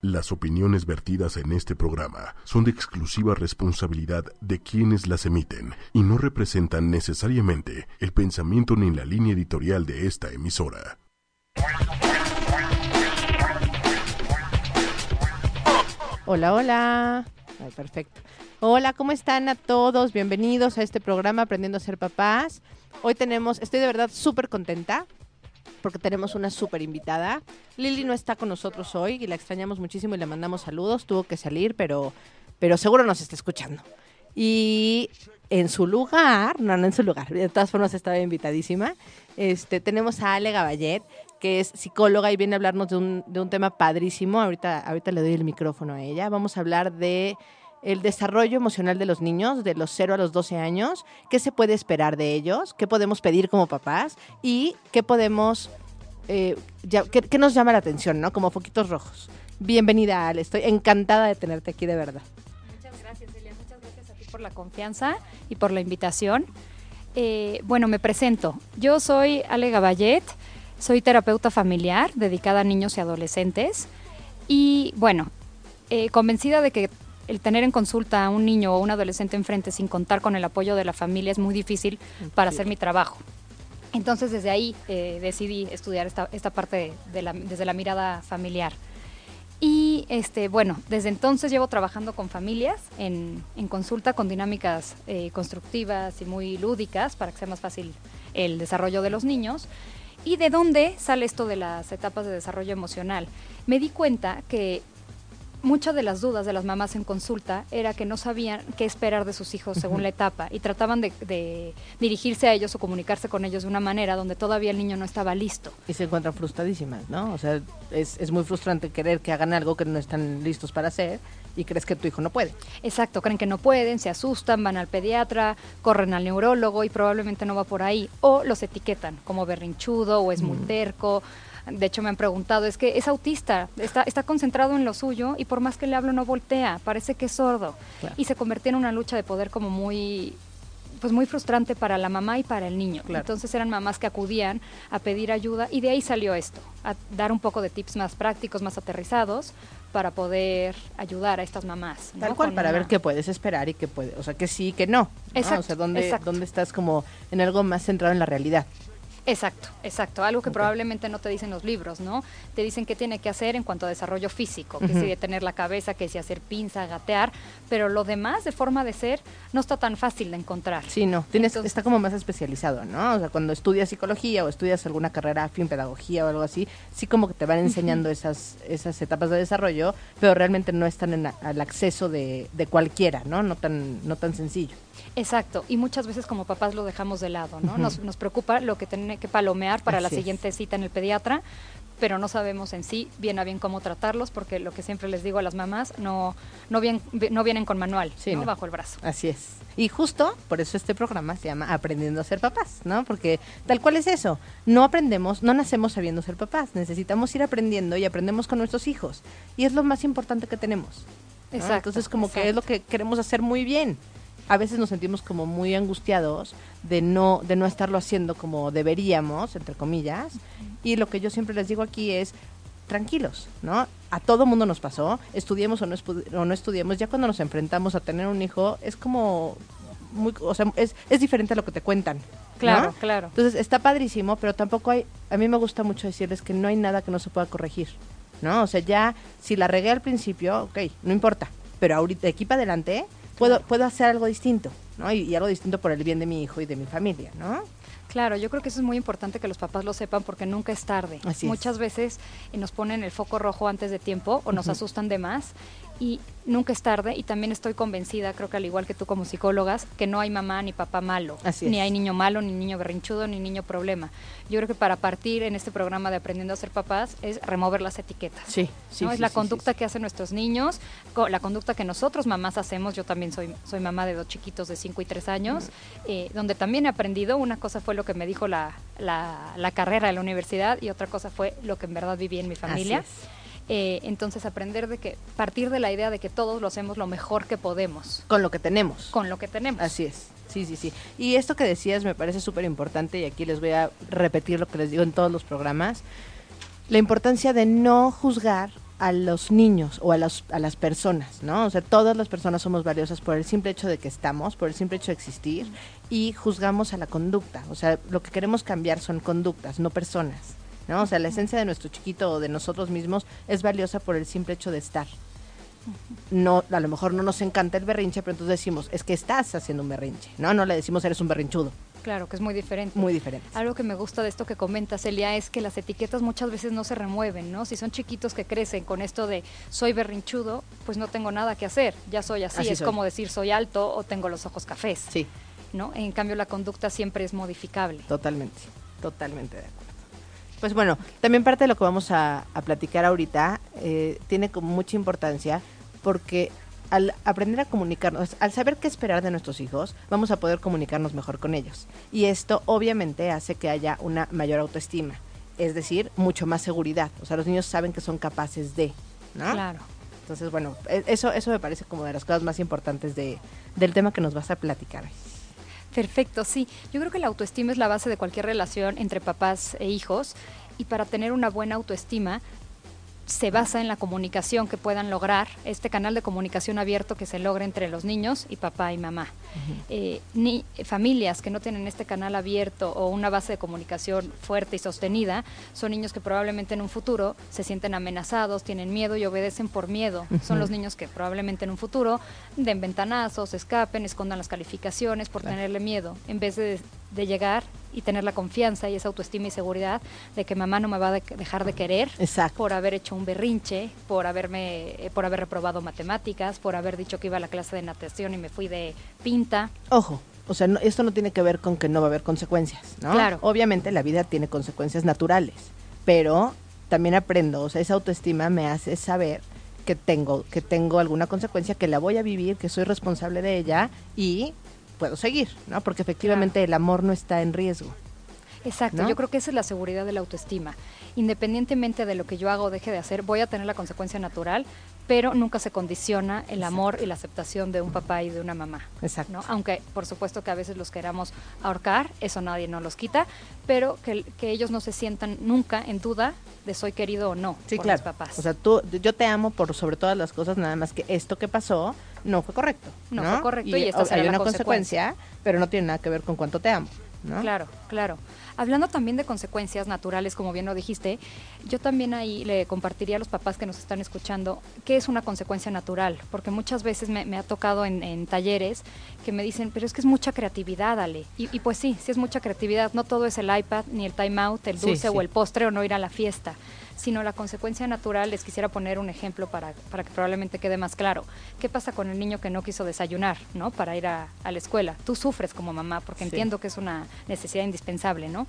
Las opiniones vertidas en este programa son de exclusiva responsabilidad de quienes las emiten y no representan necesariamente el pensamiento ni la línea editorial de esta emisora. Hola, hola. Perfecto. Hola, ¿cómo están a todos? Bienvenidos a este programa Aprendiendo a ser papás. Hoy tenemos, estoy de verdad súper contenta porque tenemos una súper invitada. Lili no está con nosotros hoy y la extrañamos muchísimo y le mandamos saludos. Tuvo que salir, pero, pero seguro nos está escuchando. Y en su lugar, no, no en su lugar, de todas formas estaba invitadísima, este, tenemos a Ale Gaballet, que es psicóloga y viene a hablarnos de un, de un tema padrísimo. Ahorita, ahorita le doy el micrófono a ella. Vamos a hablar de el desarrollo emocional de los niños de los 0 a los 12 años, qué se puede esperar de ellos, qué podemos pedir como papás y qué podemos, eh, ya, qué, nos llama la atención, ¿no? Como foquitos rojos. Bienvenida, Ale, estoy encantada de tenerte aquí de verdad. Muchas gracias, Elia. Muchas gracias a ti por la confianza y por la invitación. Eh, bueno, me presento. Yo soy Ale Gaballet, soy terapeuta familiar dedicada a niños y adolescentes. Y bueno, eh, convencida de que el tener en consulta a un niño o un adolescente enfrente sin contar con el apoyo de la familia es muy difícil para hacer mi trabajo. Entonces desde ahí eh, decidí estudiar esta, esta parte de, de la, desde la mirada familiar. Y este, bueno, desde entonces llevo trabajando con familias en, en consulta con dinámicas eh, constructivas y muy lúdicas para que sea más fácil el desarrollo de los niños. ¿Y de dónde sale esto de las etapas de desarrollo emocional? Me di cuenta que muchas de las dudas de las mamás en consulta era que no sabían qué esperar de sus hijos según la etapa y trataban de, de, dirigirse a ellos o comunicarse con ellos de una manera donde todavía el niño no estaba listo. Y se encuentran frustradísimas, ¿no? O sea, es, es muy frustrante querer que hagan algo que no están listos para hacer y crees que tu hijo no puede. Exacto, creen que no pueden, se asustan, van al pediatra, corren al neurólogo y probablemente no va por ahí. O los etiquetan como berrinchudo o es muy terco. De hecho, me han preguntado, es que es autista, está, está concentrado en lo suyo y por más que le hablo no voltea, parece que es sordo. Claro. Y se convirtió en una lucha de poder como muy pues muy frustrante para la mamá y para el niño. Claro. Entonces eran mamás que acudían a pedir ayuda y de ahí salió esto, a dar un poco de tips más prácticos, más aterrizados para poder ayudar a estas mamás. ¿no? Tal cual, Con para una- ver qué puedes esperar y qué puede, o sea, que sí, que no. ¿no? Exacto, O sea, dónde, exacto. dónde estás como en algo más centrado en la realidad. Exacto, exacto. Algo que probablemente no te dicen los libros, ¿no? Te dicen qué tiene que hacer en cuanto a desarrollo físico, que Ujú. si detener la cabeza, que si hacer pinza, gatear, pero lo demás de forma de ser no está tan fácil de encontrar. Sí, no, tienes, Entonces- está como más especializado, ¿no? O sea, cuando estudias psicología o estudias alguna carrera afín pedagogía o algo así, sí como que te van enseñando esas, esas etapas de desarrollo, pero realmente no están en al acceso de, de cualquiera, ¿no? No tan, no tan sencillo. Exacto, y muchas veces como papás lo dejamos de lado, ¿no? Nos, nos preocupa lo que tiene que palomear para la es. siguiente cita en el pediatra, pero no sabemos en sí bien a bien cómo tratarlos, porque lo que siempre les digo a las mamás, no, no, bien, no vienen con manual, Sí, ¿no? no. bajo el brazo. Así es. Y justo por eso este programa se llama Aprendiendo a ser papás, ¿no? Porque tal cual es eso. No aprendemos, no nacemos sabiendo ser papás. Necesitamos ir aprendiendo y aprendemos con nuestros hijos. Y es lo más importante que tenemos. ¿no? Exacto, Entonces como que es lo que queremos hacer muy bien. A veces nos sentimos como muy angustiados de no de no estarlo haciendo como deberíamos, entre comillas. Y lo que yo siempre les digo aquí es tranquilos, ¿no? A todo mundo nos pasó, estudiemos o no, o no estudiemos, ya cuando nos enfrentamos a tener un hijo es como muy, o sea, es, es diferente a lo que te cuentan. ¿no? Claro, claro. Entonces está padrísimo, pero tampoco hay, a mí me gusta mucho decirles que no hay nada que no se pueda corregir, ¿no? O sea, ya si la regué al principio, ok, no importa, pero ahorita de aquí para adelante puedo, puedo hacer algo distinto, ¿no? Y, y algo distinto por el bien de mi hijo y de mi familia, ¿no? Claro, yo creo que eso es muy importante que los papás lo sepan porque nunca es tarde. Así es. Muchas veces eh, nos ponen el foco rojo antes de tiempo o nos asustan de más y nunca es tarde y también estoy convencida, creo que al igual que tú como psicólogas, que no hay mamá ni papá malo, Así ni hay niño malo, ni niño berrinchudo, ni niño problema. Yo creo que para partir en este programa de Aprendiendo a ser papás es remover las etiquetas. Sí, sí. ¿no? sí, es la sí, conducta sí, que hacen nuestros niños, la conducta que nosotros mamás hacemos. Yo también soy, soy mamá de dos chiquitos de 5 y 3 años, eh, donde también he aprendido. Una cosa fue lo que me dijo la, la, la carrera de la universidad y otra cosa fue lo que en verdad viví en mi Así familia. es. Eh, entonces aprender de que, partir de la idea de que todos lo hacemos lo mejor que podemos, Con lo que tenemos. con lo que tenemos. Así es. Sí, sí, sí. Y esto que decías me parece súper importante y aquí les voy a repetir lo que les digo en todos los programas. La importancia de no juzgar a los niños o a, los, a las personas, ¿no? O sea, todas las personas somos valiosas por el simple hecho de que estamos, por el simple hecho de existir y juzgamos a la conducta. O sea, lo que queremos cambiar son conductas, no personas, ¿no? O sea, la esencia de nuestro chiquito o de nosotros mismos es valiosa por el simple hecho de estar. No, a lo mejor no nos encanta el berrinche, pero entonces decimos, es que estás haciendo un berrinche, ¿no? No le decimos eres un berrinchudo. Claro, que es muy diferente. Muy diferente. Algo que me gusta de esto que comentas, Elia, es que las etiquetas muchas veces no se remueven, ¿no? Si son chiquitos que crecen con esto de soy berrinchudo, pues no tengo nada que hacer, ya soy así. Así es soy. como decir soy alto o tengo los ojos cafés, Sí, ¿no? En cambio, la conducta siempre es modificable. totalmente, totalmente de acuerdo. Pues bueno, también parte de lo que vamos a, a platicar ahorita eh, tiene como mucha importancia porque al aprender a comunicarnos, al saber qué esperar de nuestros hijos, vamos a poder comunicarnos mejor con ellos. Y esto obviamente hace que haya una mayor autoestima, es decir, mucho más seguridad. O sea, los niños saben que son capaces de, ¿no? Claro. Entonces, bueno, e- eso, eso me parece como de las cosas más importantes de, del tema que nos vas a platicar. Perfecto, sí. Yo creo que la autoestima es la base de cualquier relación entre papás e hijos y para tener una buena autoestima se basa en la comunicación que puedan lograr, este canal de comunicación abierto que se logra entre los niños y papá y mamá. Eh, ni familias que no tienen este canal abierto o una base de comunicación fuerte y sostenida son niños que probablemente en un futuro se sienten amenazados, tienen miedo y obedecen por miedo. Son los niños que probablemente en un futuro den ventanazos, escapen, escondan las calificaciones por Claro. tenerle miedo, en vez de, de llegar y tener la confianza y esa autoestima y seguridad de que mamá no me va a de- dejar de querer Exacto. por haber hecho un berrinche, por haberme, eh, por haber reprobado matemáticas, por haber dicho que iba a la clase de natación y me fui de pinta. Ojo, o sea, no- esto no tiene que ver con que no va a haber consecuencias, ¿no? Claro. Obviamente la vida tiene consecuencias naturales, pero también aprendo, o sea, esa autoestima me hace saber que tengo, que tengo alguna consecuencia, que la voy a vivir, que soy responsable de ella y puedo seguir, ¿no? Porque efectivamente el amor no está en riesgo. Exacto, ¿No? yo creo que esa es la seguridad de la autoestima. Independientemente de lo que yo haga o deje de hacer, voy a tener la consecuencia natural, pero nunca se condiciona el amor y la aceptación de un papá y de una mamá. Exacto. ¿no? Aunque por supuesto que a veces los queramos ahorcar, eso nadie nos los quita, pero que, que ellos no se sientan nunca en duda de soy querido o no Sí, por claro. mis papás. O sea, tú, yo te amo por sobre todas las cosas, nada más que esto que pasó no fue correcto. No No, fue correcto y esta o- será hay la una consecuencia, pero no tiene nada que ver con cuánto te amo. ¿No? Claro, claro. Hablando también de consecuencias naturales, como bien lo dijiste, yo también ahí le compartiría a los papás que nos están escuchando qué es una consecuencia natural, porque muchas veces me, me ha tocado en, en talleres que me dicen, pero es que es mucha creatividad, Ale. Y, y pues sí, sí es mucha creatividad, no todo es el iPad, ni el time out, el Sí, dulce sí. o el postre o no ir a la fiesta sino la consecuencia natural, les quisiera poner un ejemplo para, para que probablemente quede más claro. ¿Qué pasa con el niño que no quiso desayunar, ¿no? Para ir a, a la escuela. Tú sufres como mamá, porque Sí. entiendo que es una necesidad indispensable, ¿no?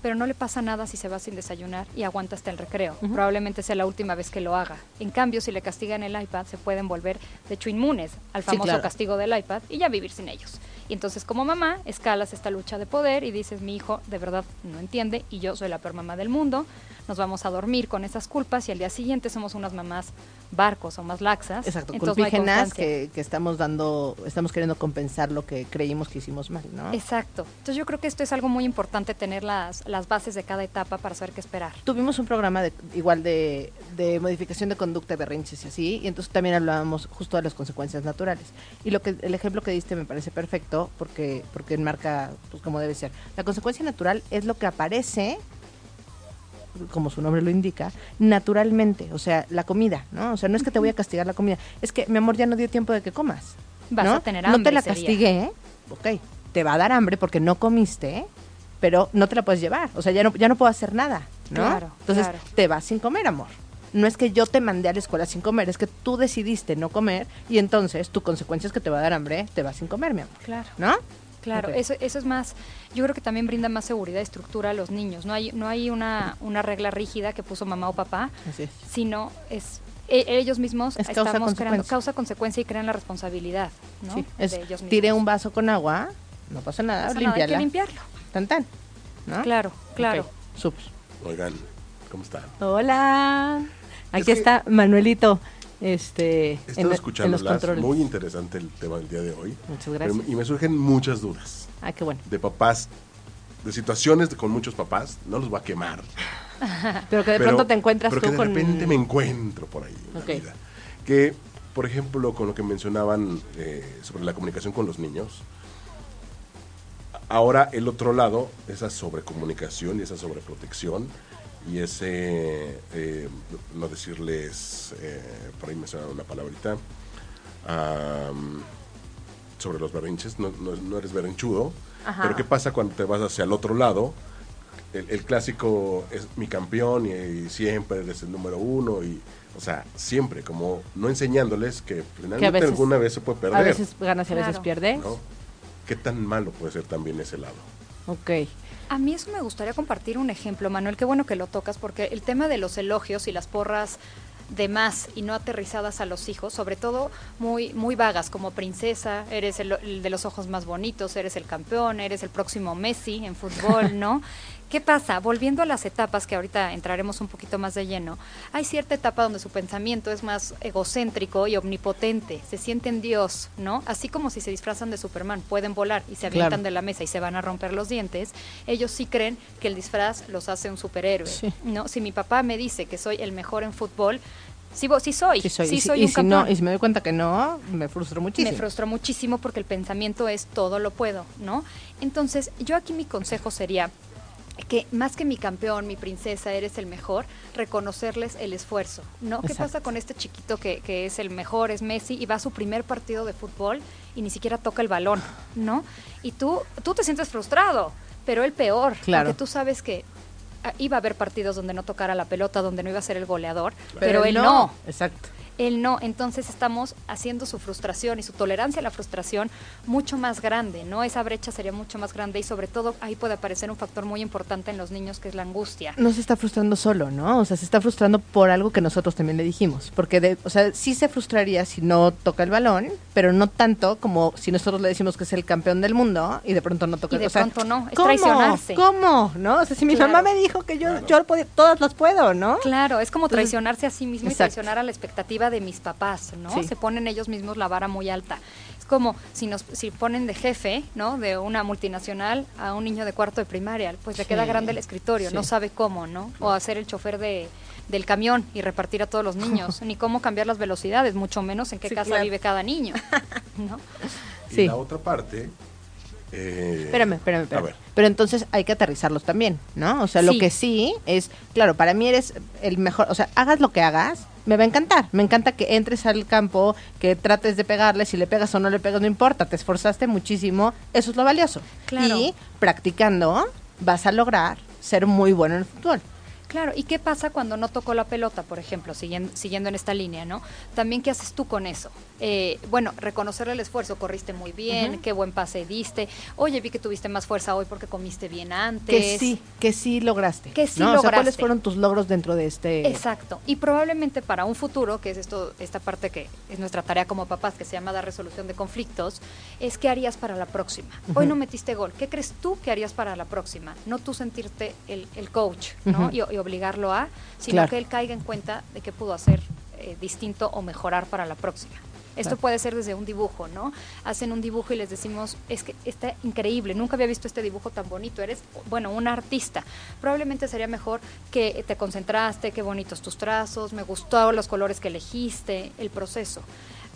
Pero no le pasa nada si se va sin desayunar y aguanta hasta el recreo. Probablemente sea la última vez que lo haga. En cambio, si le castigan el iPad, se pueden volver, de hecho, inmunes al Sí, famoso claro. castigo del iPad y ya vivir sin ellos. Y entonces, como mamá, escalas esta lucha de poder y dices, mi hijo de verdad no entiende y yo soy la peor mamá del mundo. Nos vamos a dormir con esas culpas y al día siguiente somos unas mamás barcos o más laxas. Exacto, no culpígenas constancia. que, que estamos dando, estamos queriendo compensar lo que creímos que hicimos mal, ¿no? Exacto. Entonces yo creo que esto es algo muy importante, tener las, las bases de cada etapa para saber qué esperar. Tuvimos un programa de, igual de, de modificación de conducta de berrinches y así, y entonces también hablábamos justo de las consecuencias naturales. Y lo que el ejemplo que diste me parece perfecto porque porque enmarca pues como debe ser. La consecuencia natural es lo que aparece como su nombre lo indica, naturalmente, o sea, la comida, ¿no? O sea, no es que te voy a castigar la comida, es que mi amor ya no dio tiempo de que comas. Vas ¿no? a tener No te hambre la castigué, ok, te va a dar hambre porque no comiste, pero no te la puedes llevar, o sea, ya no, ya no puedo hacer nada, ¿no? Claro, Entonces, claro. te vas sin comer, amor. No es que yo te mandé a la escuela sin comer, es que tú decidiste no comer y entonces tu consecuencia es que te va a dar hambre, te vas sin comer, mi amor, Claro. ¿no? Claro, eso, eso es más, yo creo que también brinda más seguridad y estructura a los niños. No hay, no hay una, una regla rígida que puso mamá o papá, Así es. sino es e- ellos mismos Es causa, estamos creando consecuencia. causa consecuencia y crean la responsabilidad, ¿no? Sí, es, de ellos mismos. tiré un vaso con agua, no pasa nada, No pasa nada, hay que limpiarlo. tan tan, ¿no? Claro, claro. Oigan, ¿cómo están? Hola. Aquí Es que- está Manuelito. Este, He estado en, en los escuchándolas, controles. muy interesante el tema del día de hoy. Muchas pero- gracias. y me surgen muchas dudas Ah, qué bueno. de papás de situaciones con muchos papás, no los voy a quemar. Pero que de pero- pronto te encuentras pero tú que de con... repente me encuentro por ahí en la vida. Que, por ejemplo, con lo que mencionaban eh, sobre la comunicación con los niños, ahora el otro lado, esa sobrecomunicación y esa sobreprotección y ese, eh, no decirles, eh, por ahí mencionaron una palabrita, am, sobre los berrinches, no, no- no eres berrinchudo, Ajá. pero ¿qué pasa cuando te vas hacia el otro lado? El, el clásico es mi campeón y, y siempre eres el número uno y, o sea, siempre, como no enseñándoles que finalmente veces- alguna vez se puede perder. A veces ganas y a veces Claro. pierdes. ¿no? ¿Qué tan malo puede ser también ese lado? Ok. A mí eso me gustaría compartir un ejemplo, Manuel, qué bueno que lo tocas, porque el tema de los elogios y las porras de más y no aterrizadas a los hijos, sobre todo muy muy vagas, como princesa, eres el, el de los ojos más bonitos, eres el campeón, eres el próximo Messi en fútbol, ¿no? ¿Qué pasa? Volviendo a las etapas, que ahorita entraremos un poquito más de lleno, hay cierta etapa donde su pensamiento es más egocéntrico y omnipotente, se sienten Dios, ¿no? Así como si se disfrazan de Superman, pueden volar y se avientan Claro. de la mesa y se van a romper los dientes, ellos sí creen que el disfraz los hace un superhéroe, Sí. ¿no? Si mi papá me dice que soy el mejor en fútbol, sí, vo- sí soy, Sí soy. sí y si, y un si no, y si me doy cuenta que no, me frustro muchísimo. Me frustró muchísimo porque el pensamiento es todo lo puedo, ¿no? Entonces, yo aquí mi consejo sería que más que mi campeón, mi princesa, eres el mejor, reconocerles el esfuerzo, ¿no? ¿Qué pasa con este chiquito que, que es el mejor, es Messi, y va a su primer partido de fútbol y ni siquiera toca el balón, ¿no? Y tú, tú te sientes frustrado, pero el peor, Claro. porque tú sabes que ah, iba a haber partidos donde no tocara la pelota, donde no iba a ser el goleador, pero, él no. Exacto. Él no, entonces estamos haciendo su frustración y su tolerancia a la frustración mucho más grande, ¿no? Esa brecha sería mucho más grande y sobre todo ahí puede aparecer un factor muy importante en los niños que es la angustia. No se está frustrando solo, ¿no? O sea, se está frustrando por algo que nosotros también le dijimos. Porque, de, o sea, sí se frustraría si no toca el balón, pero no tanto como si nosotros le decimos que es el campeón del mundo y de pronto no toca Y de o sea, pronto no, es ¿cómo? traicionarse. ¿Cómo? ¿No? O sea, si mi Claro. mamá me dijo que yo, yo podía- todas las puedo, ¿no? Claro, es como Entonces- traicionarse a sí mismo y traicionar a la expectativa de mis papás, ¿no? Sí. Se ponen ellos mismos la vara muy alta. Es como si nos si ponen de jefe, ¿no? De una multinacional a un niño de cuarto de primaria, pues le Sí. queda grande el escritorio, Sí. no sabe cómo, ¿no? O hacer el chofer de del camión y repartir a todos los niños, ni cómo cambiar las velocidades, mucho menos en qué Sí, casa claro. vive cada niño, ¿no? Sí. Y la otra parte... eh, Espérame, espérame, espérame. A ver. Pero entonces hay que aterrizarlos también, ¿no? O sea, lo que sí es, claro, para mí eres el mejor, o sea, hagas lo que hagas, me va a encantar. Me encanta que entres al campo, que trates de pegarle, si le pegas o no le pegas, no importa, te esforzaste muchísimo, eso es lo valioso. Claro. Y practicando vas a lograr ser muy bueno en el fútbol. Claro, ¿y qué pasa cuando no tocó la pelota, por ejemplo, siguiendo, siguiendo en esta línea, ¿no? También, ¿qué haces tú con eso? Eh, bueno, reconocerle el esfuerzo, corriste muy bien, qué buen pase diste, oye, vi que tuviste más fuerza hoy porque comiste bien antes. Que sí, que sí lograste. Que sí ¿no? O sea, ¿cuáles lograste. fueron tus logros dentro de este...? Exacto. Y probablemente para un futuro, que es esto, esta parte que es nuestra tarea como papás, que se llama dar resolución de conflictos, es qué harías para la próxima. Hoy no metiste gol. ¿Qué crees tú que harías para la próxima? No tú sentirte el, el coach, ¿no? Y, y obligarlo a, sino Claro. que él caiga en cuenta de qué pudo hacer eh, distinto o mejorar para la próxima. Esto Claro. puede ser desde un dibujo, ¿no? Hacen un dibujo y les decimos, es que está increíble, nunca había visto este dibujo tan bonito, eres, bueno, un artista. Probablemente sería mejor que te concentraste, qué bonitos tus trazos, me gustó los colores que elegiste, el proceso.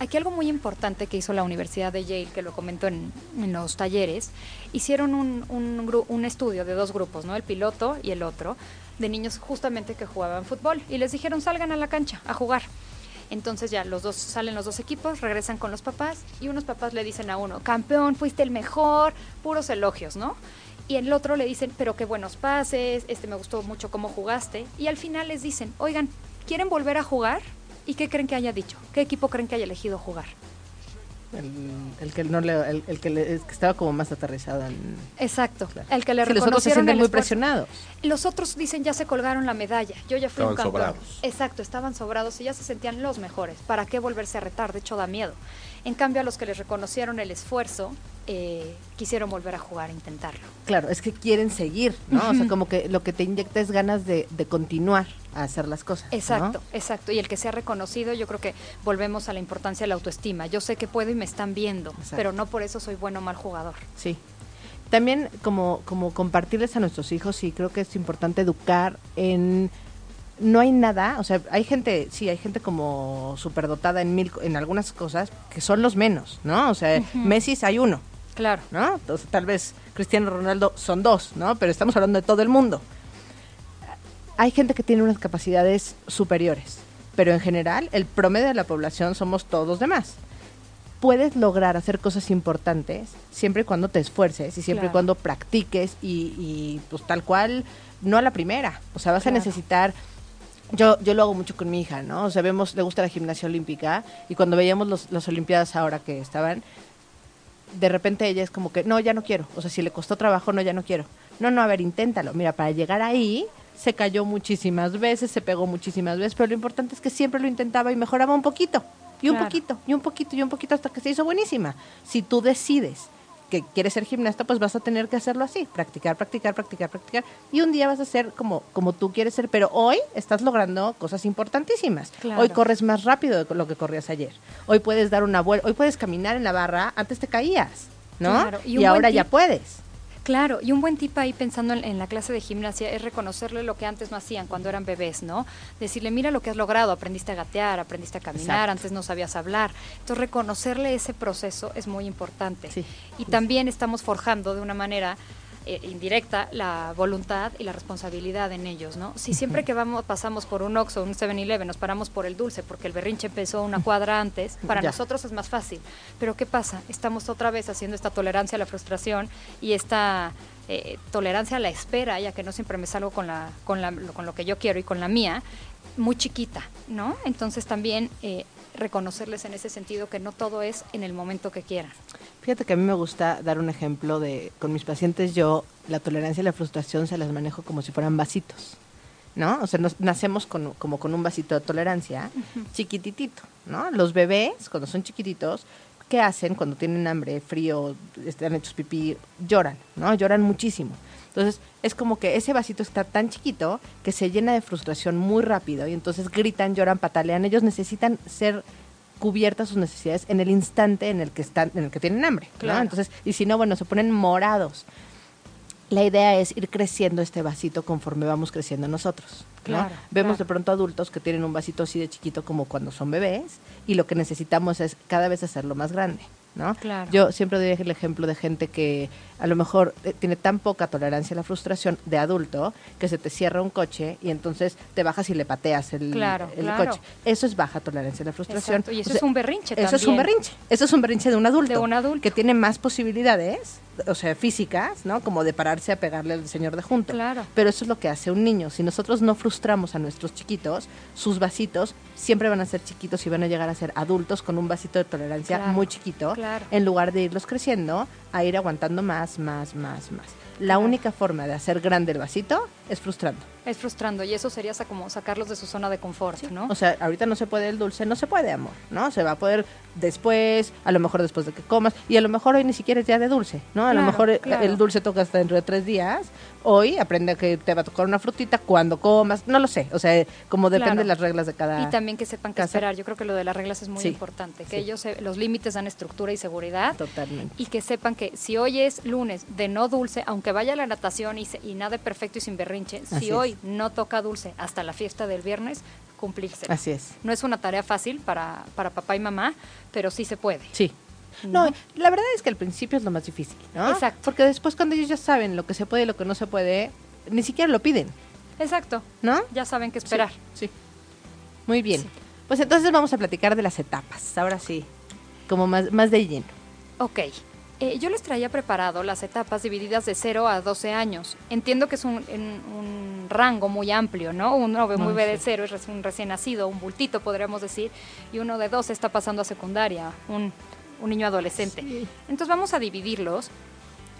Aquí algo muy importante que hizo la Universidad de Yale, que lo comento en, en los talleres, hicieron un, un, un estudio de dos grupos, ¿no? El piloto y el otro, de niños justamente que jugaban fútbol. Y les dijeron, salgan a la cancha a jugar. Entonces ya los dos salen los dos equipos, regresan con los papás y unos papás le dicen a uno, campeón, fuiste el mejor, puros elogios, ¿no? Y el otro le dicen, pero qué buenos pases, este me gustó mucho cómo jugaste. Y al final les dicen, oigan, ¿quieren volver a jugar? ¿Y qué creen que haya dicho? ¿Qué equipo creen que haya elegido jugar? El, el que no le, el, el que, le- el que estaba como más aterrizado en... Exacto, Claro. el que le Sí, los otros se sienten muy presionados. Los otros dicen ya se colgaron la medalla, yo ya fui un Estaban campeón. sobrados. Exacto, estaban sobrados y ya se sentían los mejores. ¿Para qué volverse a retar? De hecho da miedo. En cambio a los que les reconocieron el esfuerzo, eh, quisieron volver a jugar, a intentarlo. Claro, es que quieren seguir, ¿no? O sea, como que lo que te inyecta es ganas de, de continuar a hacer las cosas. ¿no? Exacto, exacto. Y el que sea reconocido, yo creo que volvemos a la importancia de la autoestima. Yo sé que puedo y me están viendo, Exacto. pero no por eso soy bueno o mal jugador. Sí. también como, como compartirles a nuestros hijos y creo que es importante educar en no hay nada, o sea, hay gente, sí, hay gente como superdotada en mil, en algunas cosas que son los menos, ¿no? O sea, Messi hay uno, Claro. ¿no? Entonces, tal vez Cristiano Ronaldo son dos, ¿no? Pero estamos hablando de todo el mundo. Hay gente que tiene unas capacidades superiores, pero en general el promedio de la población somos todos demás. Puedes lograr hacer cosas importantes siempre y cuando te esfuerces y siempre y cuando practiques y, y, pues tal cual, no a la primera. O sea, vas Claro. a necesitar yo, yo lo hago mucho con mi hija, ¿no? O sea, vemos, le gusta la gimnasia olímpica y cuando veíamos los, las Olimpiadas ahora que estaban, de repente ella es como que, no, ya no quiero. O sea, si le costó trabajo, no, ya no quiero. No, no, a ver, inténtalo. Mira, para llegar ahí, se cayó muchísimas veces, se pegó muchísimas veces, pero lo importante es que siempre lo intentaba y mejoraba un poquito, y un Claro. poquito, y un poquito, y un poquito hasta que se hizo buenísima. Si tú decides que quieres ser gimnasta, pues vas a tener que hacerlo así, practicar, practicar, practicar, practicar, y un día vas a ser como, como tú quieres ser, pero hoy estás logrando cosas importantísimas. Claro. Hoy corres más rápido de lo que corrías ayer. Hoy puedes dar una vuelta, hoy puedes caminar en la barra, antes te caías, ¿no? Claro, y ahora ya puedes. Claro, y un buen tip ahí pensando en, en la clase de gimnasia es reconocerle lo que antes no hacían cuando eran bebés, ¿no? Decirle, mira lo que has logrado, aprendiste a gatear, aprendiste a caminar, Exacto. antes no sabías hablar. Entonces, reconocerle ese proceso es muy importante. Sí. Y también estamos forjando de una manera eh, indirecta la voluntad y la responsabilidad en ellos, ¿no? Si siempre que vamos pasamos por un Oxxo, un 7-Eleven, nos paramos por el dulce porque el berrinche empezó una cuadra antes, para Ya. nosotros es más fácil. Pero ¿qué pasa? Estamos otra vez haciendo esta tolerancia a la frustración y esta eh, tolerancia a la espera, ya que no siempre me salgo con, la, con, la, lo- con lo que yo quiero y con la mía, muy chiquita, ¿no? Entonces también eh, reconocerles en ese sentido que no todo es en el momento que quieran. Fíjate que a mí me gusta dar un ejemplo de, con mis pacientes yo, la tolerancia y la frustración se las manejo como si fueran vasitos, ¿no? O sea, nos, nacemos con, como con un vasito de tolerancia chiquititito, ¿no? Los bebés, cuando son chiquititos, ¿qué hacen cuando tienen hambre, frío, están hechos pipí? Lloran, ¿no? Lloran muchísimo. Entonces, es como que ese vasito está tan chiquito que se llena de frustración muy rápido y entonces gritan, lloran, patalean. Ellos necesitan ser cubiertas sus necesidades en el instante en el que están, en el que tienen hambre. Entonces, y si no, bueno, se ponen morados. La idea es ir creciendo este vasito conforme vamos creciendo nosotros. ¿no? Claro, Vemos claro. de pronto adultos que tienen un vasito así de chiquito como cuando son bebés y lo que necesitamos es cada vez hacerlo más grande. ¿No? Claro. Yo siempre doy el ejemplo de gente que a lo mejor eh, tiene tan poca tolerancia a la frustración de adulto que se te cierra un coche y entonces te bajas y le pateas el, Claro, el claro. coche. Eso es baja tolerancia a la frustración. Exacto, y eso O sea, es un berrinche Eso es un también. berrinche. Eso es un berrinche de un adulto. De un adulto. Que tiene más posibilidades, o sea, físicas, ¿no? Como de pararse a pegarle al señor de junto. Claro. Pero eso es lo que hace un niño. Si nosotros no frustramos a nuestros chiquitos, sus vasitos siempre van a ser chiquitos y van a llegar a ser adultos con un vasito de tolerancia Claro, muy chiquito, claro. en lugar de irlos creciendo a ir aguantando más, más, más, más. La Claro. única forma de hacer grande el vasito es frustrando. Es frustrando y eso sería como sacarlos de su zona de confort, ¿no? O sea, ahorita no se puede el dulce, no se puede, amor, ¿no? Se va a poder después, a lo mejor después de que comas, y a lo mejor hoy ni siquiera es día de dulce, ¿no? A lo mejor claro. el dulce toca hasta dentro de tres días, hoy aprende que te va a tocar una frutita cuando comas, no lo sé, o sea, como depende Claro. de las reglas de cada... Y también que sepan qué esperar. Yo creo que lo de las reglas es muy Sí, importante. Que sí. ellos, se- los límites dan estructura y seguridad. Totalmente. Y que sepan que si hoy es lunes de no dulce, aunque vaya a la natación y, se- y nade perfecto y sin berrinche, Así si es. hoy no toca dulce hasta la fiesta del viernes, cumplirse. Así es. No es una tarea fácil para, para papá y mamá, pero sí se puede. Sí. ¿No? No, la verdad es que al principio es lo más difícil, ¿no? Exacto. Porque después cuando ellos ya saben lo que se puede y lo que no se puede, ni siquiera lo piden, Exacto. ¿no? Ya saben qué esperar. Sí. Muy bien. Sí. Pues entonces vamos a platicar de las etapas. Ahora sí, como más, más de lleno. Ok. Eh, yo les traía preparado las etapas divididas de 0 a 12 años. Entiendo que es un, en- un rango muy amplio, ¿no? Uno ve- muy ve de sí. 0 es un recién nacido, un bultito podríamos decir, y uno de 12 está pasando a secundaria, un, un niño adolescente. Entonces vamos a dividirlos.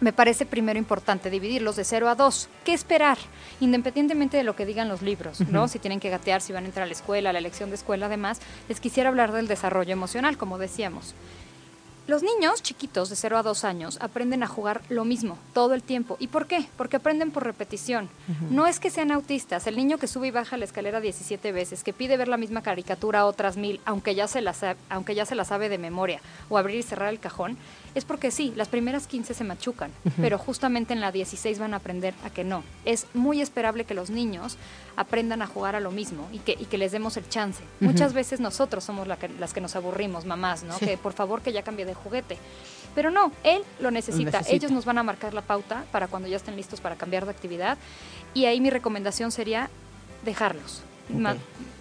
Me parece primero importante dividirlos de 0 a 2. ¿Qué esperar? Independientemente de lo que digan los libros, ¿no? Si tienen que gatear, si van a entrar a la escuela, la elección de escuela, además, les quisiera hablar del desarrollo emocional, como decíamos. Los niños chiquitos de 0 a 2 años aprenden a jugar lo mismo todo el tiempo. ¿Y por qué? Porque aprenden por repetición. No es que sean autistas. El niño que sube y baja la escalera 17 veces, que pide ver la misma caricatura otras mil, aunque ya se la, aunque ya se la sabe de memoria, o abrir y cerrar el cajón, es porque sí, las primeras 15 se machucan, pero justamente en la 16 van a aprender a que no. Es muy esperable que los niños aprendan a jugar a lo mismo y que, y que les demos el chance. Muchas veces nosotros somos la que- las que nos aburrimos, mamás, ¿no? Sí. Que por favor que ya cambie de juguete. Pero no, él lo necesita. necesita. Ellos nos van a marcar la pauta para cuando ya estén listos para cambiar de actividad. Y ahí mi recomendación sería dejarlos. Ma- Ok.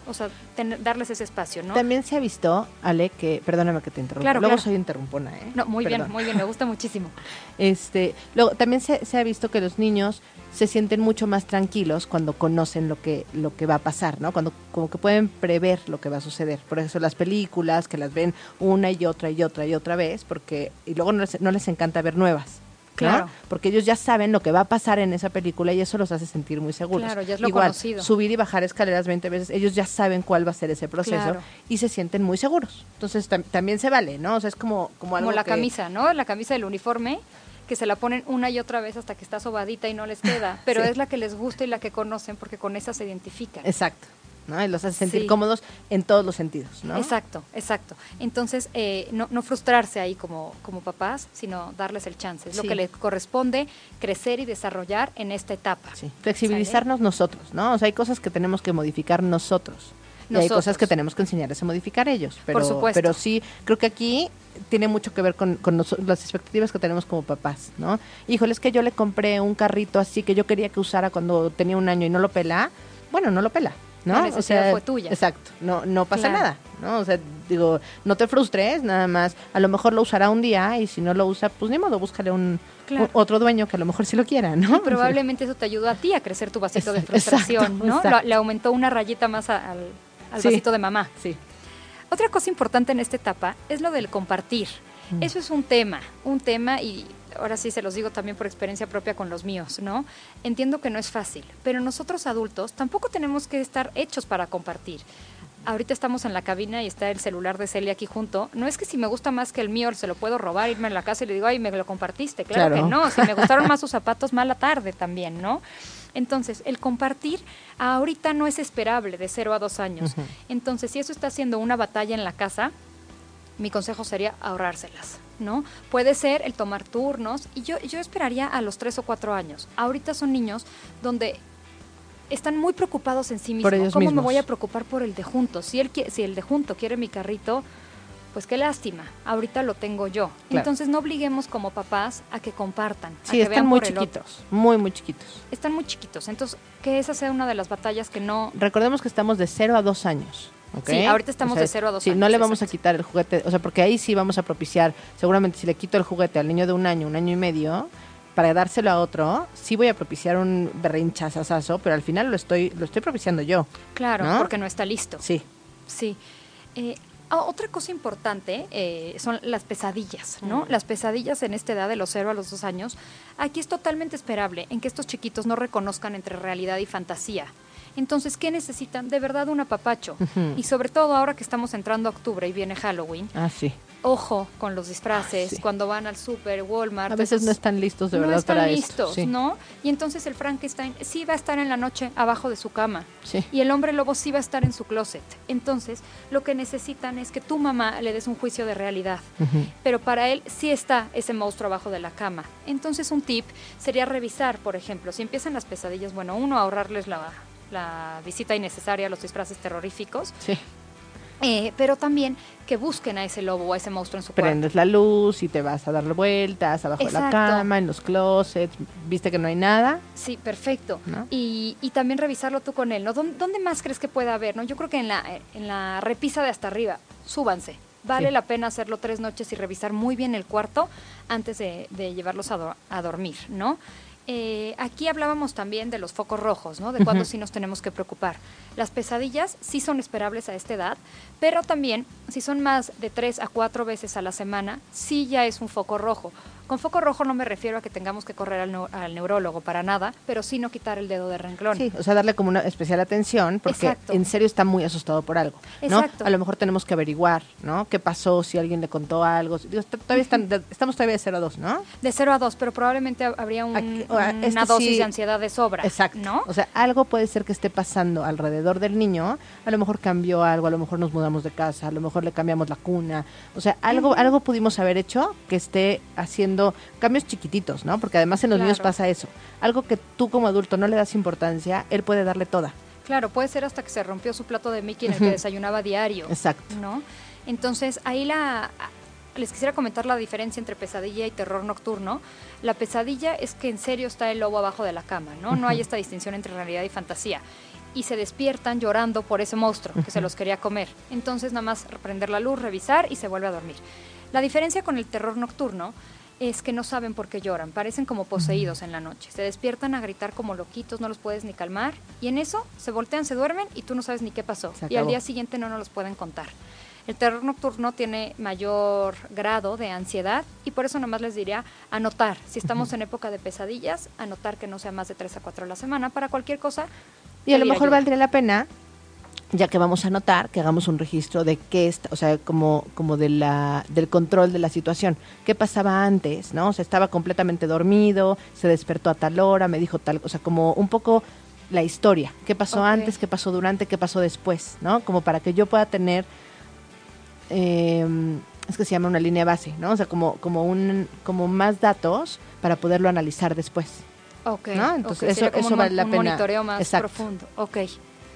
O sea, ten- darles ese espacio, ¿no? También se ha visto, Ale, que, perdóname que te interrumpa, Claro, luego claro. soy interrumpona, ¿eh? No, muy Perdón. bien, muy bien, me gusta muchísimo. Este, luego también se, se ha visto que los niños se sienten mucho más tranquilos cuando conocen lo que lo que va a pasar, ¿no? Cuando como que pueden prever lo que va a suceder. Por eso las películas que las ven una y otra y otra y otra vez, porque y luego no les, no les encanta ver nuevas. ¿No? Claro. Porque ellos ya saben lo que va a pasar en esa película y eso los hace sentir muy seguros. Claro, ya es lo Igual, conocido. subir y bajar escaleras 20 veces, ellos ya saben cuál va a ser ese proceso Claro. y se sienten muy seguros. Entonces tam- también se vale, ¿no? O sea, es como como algo Como la que- camisa, ¿no? La camisa del uniforme, que se la ponen una y otra vez hasta que está sobadita y no les queda. Pero Sí. es la que les gusta y la que conocen porque con esa se identifican. Exacto. ¿No? Y los hace sentir Sí. cómodos en todos los sentidos, ¿no? Exacto, exacto. Entonces, eh, no, no frustrarse ahí como, como papás, sino darles el chance. Es lo que les corresponde crecer y desarrollar en esta etapa. Sí, Flexibilizarnos nosotros, ¿no? O sea, hay cosas que tenemos que modificar nosotros. Y hay cosas que tenemos que enseñarles a modificar ellos. Pero, Por supuesto. Pero sí, creo que aquí tiene mucho que ver con, con las expectativas que tenemos como papás, ¿no? Híjole, es que yo le compré un carrito así que yo quería que usara cuando tenía un año y no lo pela. Bueno, no lo pela, ¿no? La necesidad fue tuya. Exacto, no, no pasa Claro. nada, ¿no? O sea, digo, no te frustres, nada más. A lo mejor lo usará un día y si no lo usa, pues ni modo, búscale un, Claro. un- otro dueño que a lo mejor sí lo quiera, ¿no? Y probablemente eso te ayudó a ti a crecer tu vasito de Exacto, frustración, ¿no? exacto. Lo- le aumentó una rayita más a- al, al Sí. vasito de mamá. Sí. Otra cosa importante en esta etapa es lo del compartir. Mm. Eso es un tema, un tema y ahora sí se los digo también por experiencia propia con los míos, ¿no? Entiendo que no es fácil, pero nosotros adultos tampoco tenemos que estar hechos para compartir. Ahorita estamos en la cabina y está el celular de Celia aquí junto. No es que si me gusta más que el mío se lo puedo robar, irme a la casa y le digo, ay, me lo compartiste. Claro, Claro. que no. Si me gustaron más sus zapatos, mala tarde también, ¿no? Entonces, el compartir ahorita no es esperable de 0 a 2 años. Entonces, si eso está haciendo una batalla en la casa, mi consejo sería ahorrárselas, ¿no? Puede ser el tomar turnos y yo, yo esperaría a los 3 o 4 años. Ahorita son niños donde están muy preocupados en sí mismos. ¿Cómo mismos. me voy a preocupar por el de junto? Si, él, si el de junto quiere mi carrito, pues qué lástima, ahorita lo tengo yo. Claro. Entonces no obliguemos como papás a que compartan. a Sí, que están vean muy por chiquitos, muy, muy chiquitos. Están muy chiquitos. Entonces, que esa sea una de las batallas que no... Recordemos que estamos de 0 a 2 años. Sí, ahorita estamos de cero a dos sí, no años, le vamos exacto. a quitar el juguete, o sea, porque ahí sí vamos a propiciar, seguramente si le quito el juguete al niño de un año, un año y medio, para dárselo a otro, sí voy a propiciar un berrinchazazazo, pero al final lo estoy, lo estoy propiciando yo. Claro, ¿No? porque no está listo. Sí. Sí. Eh, otra cosa importante eh, son las pesadillas, ¿no? Mm. Las pesadillas en esta edad de los 0 a los 2 años. Aquí es totalmente esperable en que estos chiquitos no reconozcan entre realidad y fantasía. Entonces, ¿qué necesitan? De verdad un apapacho. Y sobre todo ahora que estamos entrando a octubre y viene Halloween, Ah, sí. ojo con los disfraces, Sí. cuando van al super, Walmart. A veces no están listos de no verdad están para listos, esto. Sí. ¿no? Y entonces el Frankenstein sí va a estar en la noche abajo de su cama. Sí. Y el hombre lobo sí va a estar en su closet. Entonces, lo que necesitan es que tu mamá le des un juicio de realidad. Pero para él sí está ese monstruo abajo de la cama. Entonces, un tip sería revisar, por ejemplo, si empiezan las pesadillas, bueno, uno, ahorrarles la, la visita innecesaria a los disfraces terroríficos, Sí. eh, pero también que busquen a ese lobo o a ese monstruo en su cuarto. Prendes la luz y te vas a dar vueltas abajo de la cama, en los closets, viste que no hay nada. Sí, perfecto. ¿No? Y, y también revisarlo tú con él, ¿no? ¿Dónde, dónde más crees que pueda haber? ¿no? Yo creo que en la, en la repisa de hasta arriba, súbanse. Vale Sí. la pena hacerlo tres noches y revisar muy bien el cuarto antes de, de llevarlos a, do- a dormir, ¿no? Eh, aquí hablábamos también de los focos rojos, ¿no? De cuándo sí nos tenemos que preocupar. Las pesadillas sí son esperables a esta edad, pero también si son más de tres a cuatro veces a la semana, sí ya es un foco rojo. Con foco rojo no me refiero a que tengamos que correr al, neu- al neurólogo para nada, pero sí no quitar el dedo de renglón. Sí, o sea, darle como una especial atención porque Exacto. en serio está muy asustado por algo, ¿no? Exacto. A lo mejor tenemos que averiguar, ¿no? ¿Qué pasó? Si alguien le contó algo. Digo, todavía están, de- estamos todavía de 0 a 2, ¿no? De 0 a 2, pero probablemente hab- habría un- Aquí- una este dosis sí- de ansiedad de sobra. Exacto. ¿No? O sea, algo puede ser que esté pasando alrededor del niño. A lo mejor cambió algo, a lo mejor nos mudamos de casa, a lo mejor le cambiamos la cuna. O sea, algo, algo pudimos haber hecho que esté haciendo cambios chiquititos, ¿no? Porque además en los niños Claro. pasa eso. Algo que tú como adulto no le das importancia, él puede darle toda. Claro, puede ser hasta que se rompió su plato de Mickey en el que desayunaba diario. Exacto. ¿no? Entonces, ahí la les quisiera comentar la diferencia entre pesadilla y terror nocturno. La pesadilla es que en serio está el lobo abajo de la cama, ¿no? No hay esta distinción entre realidad y fantasía. Y se despiertan llorando por ese monstruo que se los quería comer. Entonces, nada más prender la luz, revisar y se vuelve a dormir. La diferencia con el terror nocturno es que no saben por qué lloran, parecen como poseídos en la noche. Se despiertan a gritar como loquitos, no los puedes ni calmar. Y en eso se voltean, se duermen y tú no sabes ni qué pasó. Y al día siguiente no nos los pueden contar. El terror nocturno tiene mayor grado de ansiedad y por eso nomás les diría anotar. Si estamos en época de pesadillas, anotar que no sea más de 3 a 4 a la semana para cualquier cosa. Y a lo mejor ayuda. valdría la pena, ya que vamos a anotar, que hagamos un registro de qué está, o sea, como, como de la, del control de la situación. ¿Qué pasaba antes? ¿No? O sea, estaba completamente dormido, se despertó a tal hora, me dijo tal, o sea, como un poco la historia. ¿Qué pasó antes? ¿Qué pasó durante? ¿Qué pasó después? ¿No? Como para que yo pueda tener eh, es que se llama una línea base, ¿no? O sea, como, como, un, como más datos para poderlo analizar después. Ok, ¿No? Entonces, ok, eso- sería como eso un, vale la un pena. monitoreo más Exacto. profundo. Ok,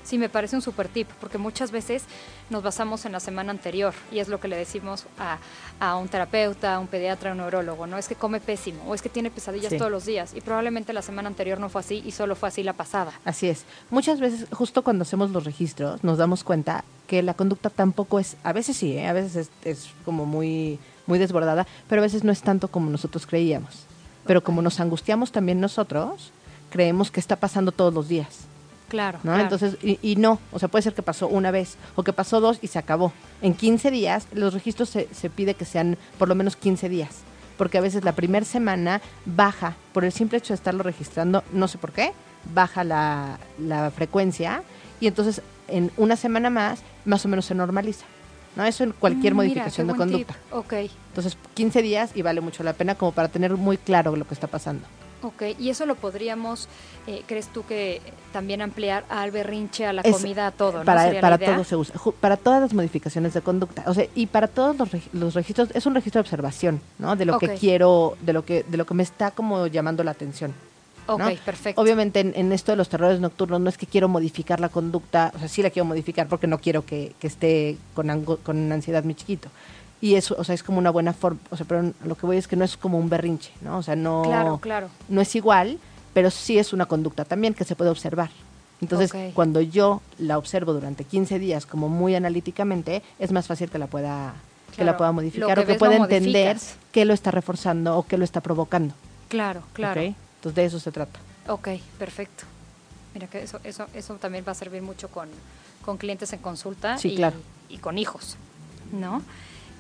sí, me parece un super tip, porque muchas veces nos basamos en la semana anterior y es lo que le decimos a, a un terapeuta, a un pediatra, a un neurólogo, ¿no? Es que come pésimo o es que tiene pesadillas Sí. todos los días y probablemente la semana anterior no fue así y solo fue así la pasada. Así es. Muchas veces, justo cuando hacemos los registros, nos damos cuenta que la conducta tampoco es, a veces sí, ¿eh? a veces es, es como muy, muy desbordada, pero a veces no es tanto como nosotros creíamos. Pero como nos angustiamos también nosotros, creemos que está pasando todos los días. Claro, ¿no? claro. Entonces, y, y no, o sea, puede ser que pasó una vez o que pasó dos y se acabó. En 15 días, los registros se, se pide que sean por lo menos 15 días, porque a veces la primera semana baja, por el simple hecho de estarlo registrando, no sé por qué, baja la, la frecuencia y entonces en una semana más, más o menos se normaliza. ¿no? Eso en cualquier Mm, mira, modificación de conducta. tip. Ok, Entonces, 15 días y vale mucho la pena como para tener muy claro lo que está pasando. Ok. Y eso lo podríamos, eh, ¿crees tú que también ampliar al berrinche, a la Es- comida, a todo? ¿no? Para, para idea. todo se usa, para todas las modificaciones de conducta, o sea, y para todos los, los registros es un registro de observación, ¿no? De lo que quiero, de lo que de lo que me está como llamando la atención. Ok, ¿no? perfecto. Obviamente en, en esto de los terrores nocturnos no es que quiero modificar la conducta, o sea, sí la quiero modificar porque no quiero que, que esté con, ango- con ansiedad mi chiquito. Y eso, o sea, es como una buena forma, o sea, pero lo que voy es que no es como un berrinche, ¿no? O sea, no, Claro, claro. no es igual, pero sí es una conducta también que se puede observar. Entonces, cuando yo la observo durante 15 días como muy analíticamente, es más fácil que la pueda que la pueda modificar que o que pueda entender qué lo está reforzando o qué lo está provocando. Claro, claro. ¿ok? Entonces, de eso se trata. Ok, perfecto. Mira que eso, eso, eso también va a servir mucho con, con clientes en consulta Sí, y, claro. y con hijos, ¿no?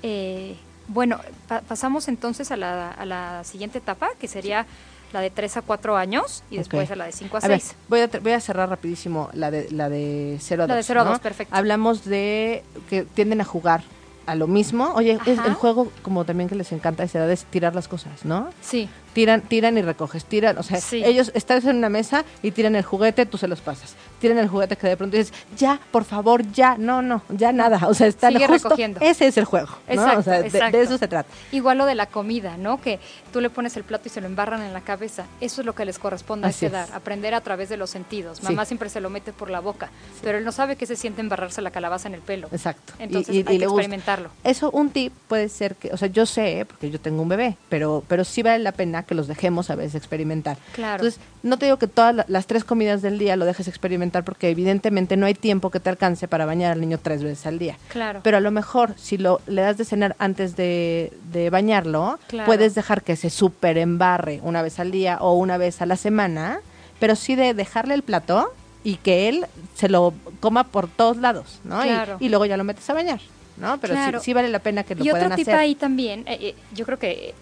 Eh, bueno, pa- pasamos entonces a la, a la siguiente etapa, que sería la de 3 a 4 años y después Ok. a la de 5 a A ver, 6. voy a, voy a cerrar rapidísimo la de, la de 0 a 2. La de cero a ¿no? dos, perfecto. Hablamos de que tienden a jugar a lo mismo. Oye, es el juego como también que les encanta a esa edad es tirar las cosas, ¿no? Sí, Tiran, tiran y recoges, tiran, o sea, Sí. ellos están en una mesa y tiran el juguete, tú se los pasas. Tiran el juguete que de pronto dices, ya, por favor, ya, no, no, ya nada. O sea, están Sigue justo, recogiendo. ese es el juego, ¿no? Exacto, o sea, de- de, exacto. eso se trata. igual lo de la comida, ¿no? Que tú le pones el plato y se lo embarran en la cabeza. Eso es lo que les corresponde Así a esa es. edad, aprender a través de los sentidos. Sí. Mamá siempre se lo mete por la boca, pero él no sabe qué se siente embarrarse la calabaza en el pelo. Exacto. Entonces y- y hay que gusta. experimentarlo. Eso, un tip puede ser que, o sea, yo sé, porque yo tengo un bebé, pero, pero sí vale la pena que los dejemos a veces experimentar. Claro. Entonces, no te digo que todas la- las tres comidas del día lo dejes experimentar porque evidentemente no hay tiempo que te alcance para bañar al niño tres veces al día. Claro. Pero a lo mejor si lo le das de cenar antes de, de bañarlo, Claro. puedes dejar que se super embarre una vez al día o una vez a la semana, pero sí de dejarle el plato y que él se lo coma por todos lados, ¿no? Y- Claro. Y, luego ya lo metes a bañar, ¿no? Pero sí- Claro. sí, vale la pena que lo y puedan otro tip hacer. ahí también, eh, eh, yo creo que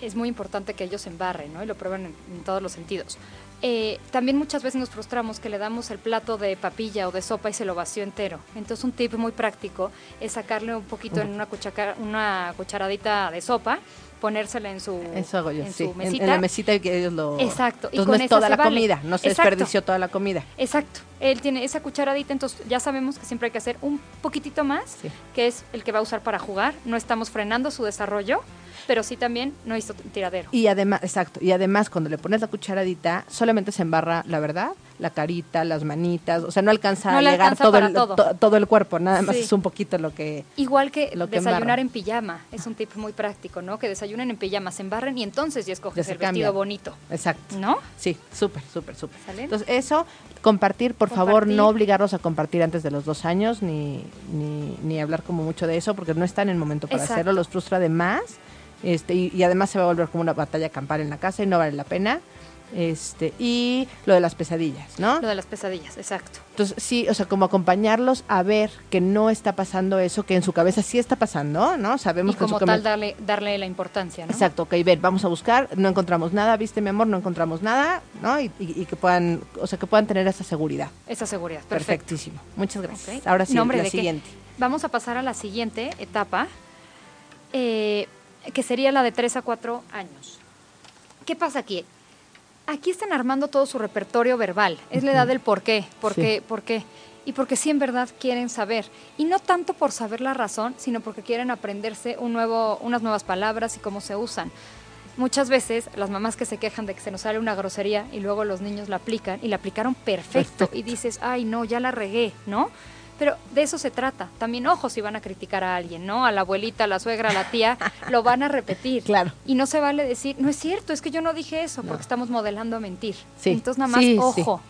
es muy importante que ellos se embarren, ¿no? Y lo prueben en, en todos los sentidos. Eh, también muchas veces nos frustramos que le damos el plato de papilla o de sopa y se lo vació entero. Entonces un tip muy práctico es sacarle un poquito en una, cuchaca- una cucharadita de sopa, ponérsela en su, Eso hago yo, en sí. su En, mesita. en la mesita y que ellos lo... Exacto, y Entonces con no es toda la vale. comida, no se Exacto. desperdició toda la comida. Exacto. Él tiene esa cucharadita, entonces ya sabemos que siempre hay que hacer un poquitito más, Sí. que es el que va a usar para jugar. No estamos frenando su desarrollo, pero sí también no hizo tiradero. Y además, exacto, y además cuando le pones la cucharadita, solamente se embarra, la verdad, la carita, las manitas, o sea, no alcanza No a le llegar alcanza todo el, todo. to- todo el cuerpo, nada más es un poquito lo que... Igual que Lo que desayunar embarra. en pijama, es un tip muy práctico, ¿no? Que desayunen en pijama, se embarren y entonces ya escoges Ya el vestido cambian. bonito, Exacto. ¿no? Sí, súper, súper, súper. Entonces, eso, compartir, por favor, no obligarlos a compartir antes de los dos años, ni, ni, ni hablar como mucho de eso, porque no están en el momento para Exacto. hacerlo, los frustra de más, este, y, y además se va a volver como una batalla campal en la casa y no vale la pena. Este, y lo de las pesadillas, ¿no? Lo de las pesadillas, exacto. Entonces, sí, o sea, como acompañarlos a ver que no está pasando eso, que en su cabeza sí está pasando, ¿no? Sabemos Y que su como tal darle, darle la importancia, ¿no? Exacto, ok, ver, vamos a buscar, no encontramos nada, viste mi amor, no encontramos nada, ¿no? Y, y- y que puedan, o sea, que puedan tener esa seguridad. Esa seguridad, perfecto. Perfectísimo. Muchas gracias. Ahora sí, Nombre la de siguiente. Vamos a pasar a la siguiente etapa, eh, que sería la de 3 a 4 años. ¿Qué pasa aquí? Aquí están armando todo su repertorio verbal. Es la edad del por qué, por Sí. qué, por qué. Y porque sí en verdad quieren saber. Y no tanto por saber la razón, sino porque quieren aprenderse un nuevo, unas nuevas palabras y cómo se usan. Muchas veces las mamás que se quejan de que se nos sale una grosería y luego los niños la aplican y la aplicaron perfecto, Perfecto. y dices, ay no, ya la regué, ¿no? Pero de eso se trata. También, ojo, si van a criticar a alguien, ¿no? A la abuelita, a la suegra, a la tía, lo van a repetir. Claro. Y no se vale decir, no es cierto, es que yo no dije eso, porque estamos modelando mentir. Sí. Entonces, nada más, Sí, sí. ojo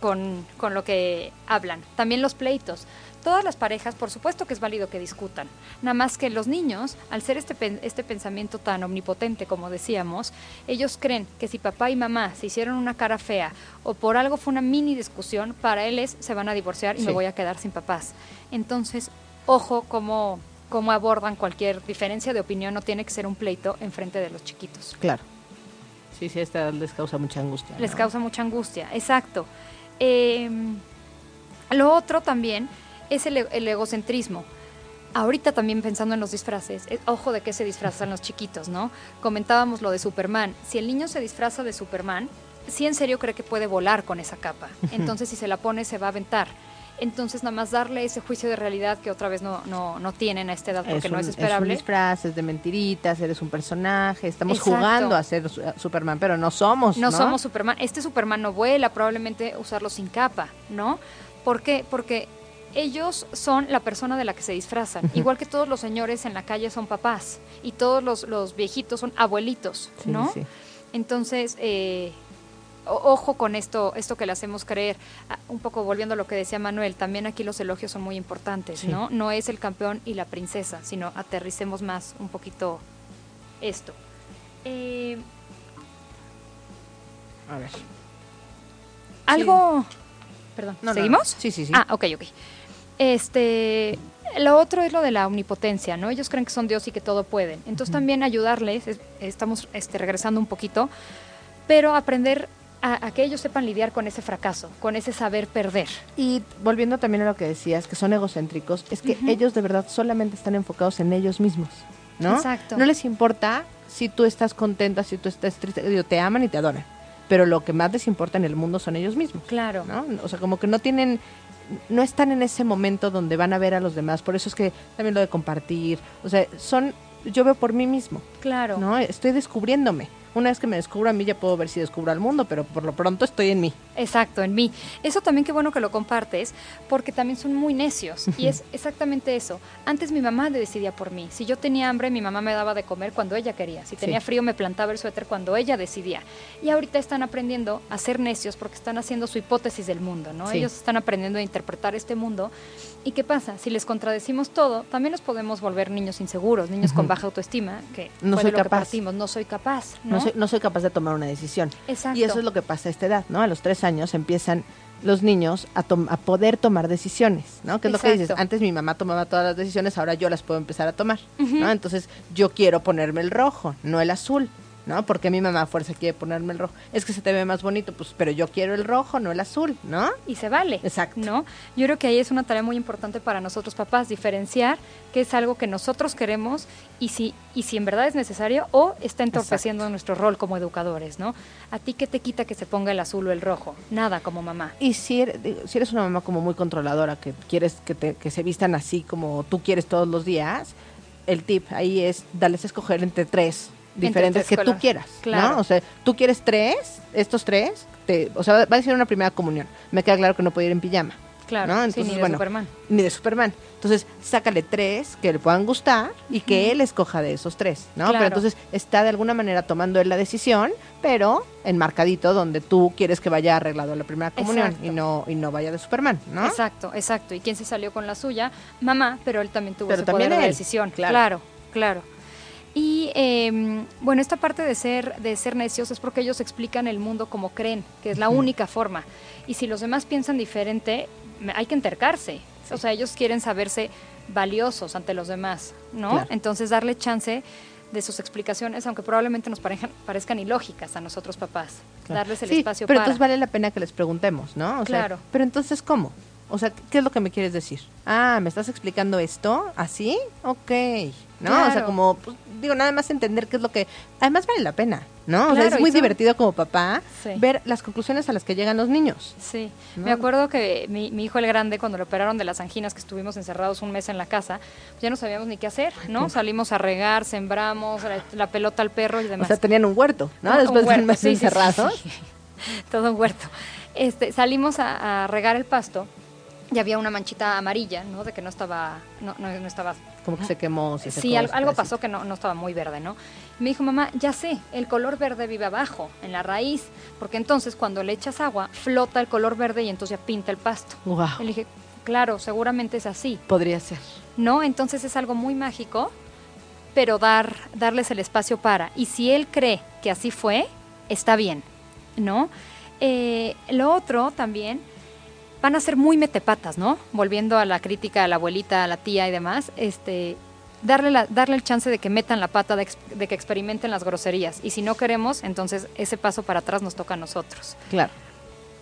con, con lo que hablan. También los pleitos. Todas las parejas, por supuesto que es válido que discutan. Nada más que los niños, al ser este, pen- este pensamiento tan omnipotente, como decíamos, ellos creen que si papá y mamá se hicieron una cara fea o por algo fue una mini discusión, para él es, se van a divorciar y Sí. me voy a quedar sin papás. Entonces, ojo cómo, cómo abordan cualquier diferencia de opinión, no tiene que ser un pleito en frente de los chiquitos. Claro. Sí, sí, esta les causa mucha angustia. Les causa mucha angustia, exacto. Eh, lo otro también es el, e- el egocentrismo. Ahorita también pensando en los disfraces, eh, ojo de qué se disfrazan los chiquitos, ¿no? Comentábamos lo de Superman. Si el niño se disfraza de Superman, sí en serio cree que puede volar con esa capa. Entonces si se la pone se va a aventar. Entonces nada más darle ese juicio de realidad que otra vez no, no, no tienen a esta edad porque es no un, es es un esperable. disfraz, es de mentiritas, eres un personaje, estamos Exacto. jugando a ser Superman, pero no somos, No, ¿no? somos Superman. Este Superman no vuela, probablemente usarlo sin capa, ¿no? ¿Por qué? Porque ellos son la persona de la que se disfrazan. Igual que todos los señores en la calle son papás y todos los, los viejitos son abuelitos, Sí, ¿no? sí. Entonces, eh, ojo con esto, esto que le hacemos creer. Ah, Un poco volviendo a lo que decía Manuel, también aquí los elogios son muy importantes, Sí. ¿no? No es el campeón y la princesa, sino aterricemos más un poquito esto. Eh, A ver. Algo. Perdón, No, no, no. ¿seguimos? Sí, sí, sí. Ah, ok, ok. Este. Lo otro es lo de la omnipotencia, ¿no? Ellos creen que son Dios y que todo pueden. Entonces también ayudarles, es- estamos este, regresando un poquito, pero aprender a, a que ellos sepan lidiar con ese fracaso, con ese saber perder. Y volviendo también a lo que decías, que son egocéntricos, es que ellos de verdad solamente están enfocados en ellos mismos, ¿no? Exacto. No les importa si tú estás contenta, si tú estás triste, digo, te aman y te adoran, pero lo que más les importa en el mundo son ellos mismos, Claro. ¿no? O sea, como que no tienen, no están en ese momento donde van a ver a los demás, por eso es que también lo de compartir, o sea, son, yo veo por mí mismo, Claro. ¿no? Estoy descubriéndome. Una vez que me descubro a mí ya puedo ver si descubro al mundo, pero por lo pronto estoy en mí. Exacto, en mí. Eso también qué bueno que lo compartes, porque también son muy necios. Y es exactamente eso. Antes mi mamá decidía por mí. Si yo tenía hambre, mi mamá me daba de comer cuando ella quería. Si tenía Sí. frío, me plantaba el suéter cuando ella decidía. Y ahorita están aprendiendo a ser necios porque están haciendo su hipótesis del mundo, ¿no? Sí. Ellos están aprendiendo a interpretar este mundo. ¿Y qué pasa? Si les contradecimos todo, también los podemos volver niños inseguros, niños con baja autoestima, que No soy lo que capaz. partimos. No soy capaz, No, ¿no? soy, no soy capaz de tomar una decisión. Exacto. Y eso es lo que pasa a esta edad, ¿no? A los tres años empiezan los niños a, a poder tomar decisiones, ¿no? Que es lo que dices, antes mi mamá tomaba todas las decisiones, ahora yo las puedo empezar a tomar. ¿no? Entonces yo quiero ponerme el rojo, no el azul, ¿no? Porque mi mamá a fuerza quiere ponerme el rojo. Es que se te ve más bonito, pues, pero yo quiero el rojo, no el azul, ¿no? y se vale. Exacto. ¿No? Yo creo que ahí es una tarea muy importante para nosotros papás, diferenciar qué es algo que nosotros queremos y si, y si en verdad es necesario o está entorpeciendo nuestro rol como educadores, ¿no? ¿A ti qué te quita que se ponga el azul o el rojo? Nada como mamá. Y si eres, digo, si eres una mamá como muy controladora, que quieres que, te- que se vistan así como tú quieres todos los días, el tip ahí es darles a escoger entre tres diferentes que tú quieras, Claro. ¿no? O sea, tú quieres tres, estos tres, te, o sea, va a ser una primera comunión. Me queda claro que no puede ir en pijama. Claro, ¿no? sí, Entonces, ni de bueno, Superman. Ni de Superman. Entonces, sácale tres que le puedan gustar y que él escoja de esos tres, ¿no? Claro. Pero entonces está de alguna manera tomando él la decisión, pero enmarcadito donde tú quieres que vaya arreglado la primera comunión Exacto. y no y no vaya de Superman, ¿no? Exacto, exacto. ¿Y quién se salió con la suya? Mamá, pero él también tuvo Pero ese también poder de él, decisión. claro. Claro, claro. Eh, bueno, esta parte de ser, de ser necios es porque ellos explican el mundo como creen, que es la única forma. Y si los demás piensan diferente, hay que entercarse. O sea, ellos quieren saberse valiosos ante los demás, ¿no? Claro. Entonces, darle chance de sus explicaciones, aunque probablemente nos parejan- parezcan ilógicas a nosotros papás. Claro. Darles el Sí, espacio pero para. entonces vale la pena que les preguntemos, ¿no? O sea, Claro. pero entonces, ¿cómo? O sea, ¿qué es lo que me quieres decir? Ah, ¿me estás explicando esto? ¿Así? Ok. ¿No? O sea, como, pues, digo, nada más entender qué es lo que... Además vale la pena, ¿no? o sea, es muy son- divertido como papá Sí. ver las conclusiones a las que llegan los niños. Sí, ¿no? me acuerdo que mi, mi hijo el grande, cuando lo operaron de las anginas, que estuvimos encerrados un mes en la casa, pues ya no sabíamos ni qué hacer, ¿no? Salimos a regar, sembramos, la, la pelota al perro y O demás. sea, tenían un huerto, ¿no? Después de un mes sí, encerrados. sí. Todo un huerto. Este, salimos a, a regar el pasto y había una manchita amarilla, ¿no? De que no estaba, no, no, no estaba Como que se quemó. se Sí, secó ese algo pasó que no, no estaba muy verde, ¿no? Y me dijo, mamá, ya sé, el color verde vive abajo, en la raíz, porque entonces cuando le echas agua, flota el color verde y entonces ya pinta el pasto. Guau, Y le dije, claro, seguramente es así, podría ser. ¿no? Entonces es algo muy mágico, pero dar, darles el espacio para. Y si él cree que así fue, está bien, ¿no? Eh, lo otro también, van a ser muy metepatas, ¿no? Volviendo a la crítica a la abuelita, a la tía y demás, este, darle, la, darle el chance de que metan la pata, de, de que experimenten las groserías. Y si no queremos, entonces ese paso para atrás nos toca a nosotros. Claro.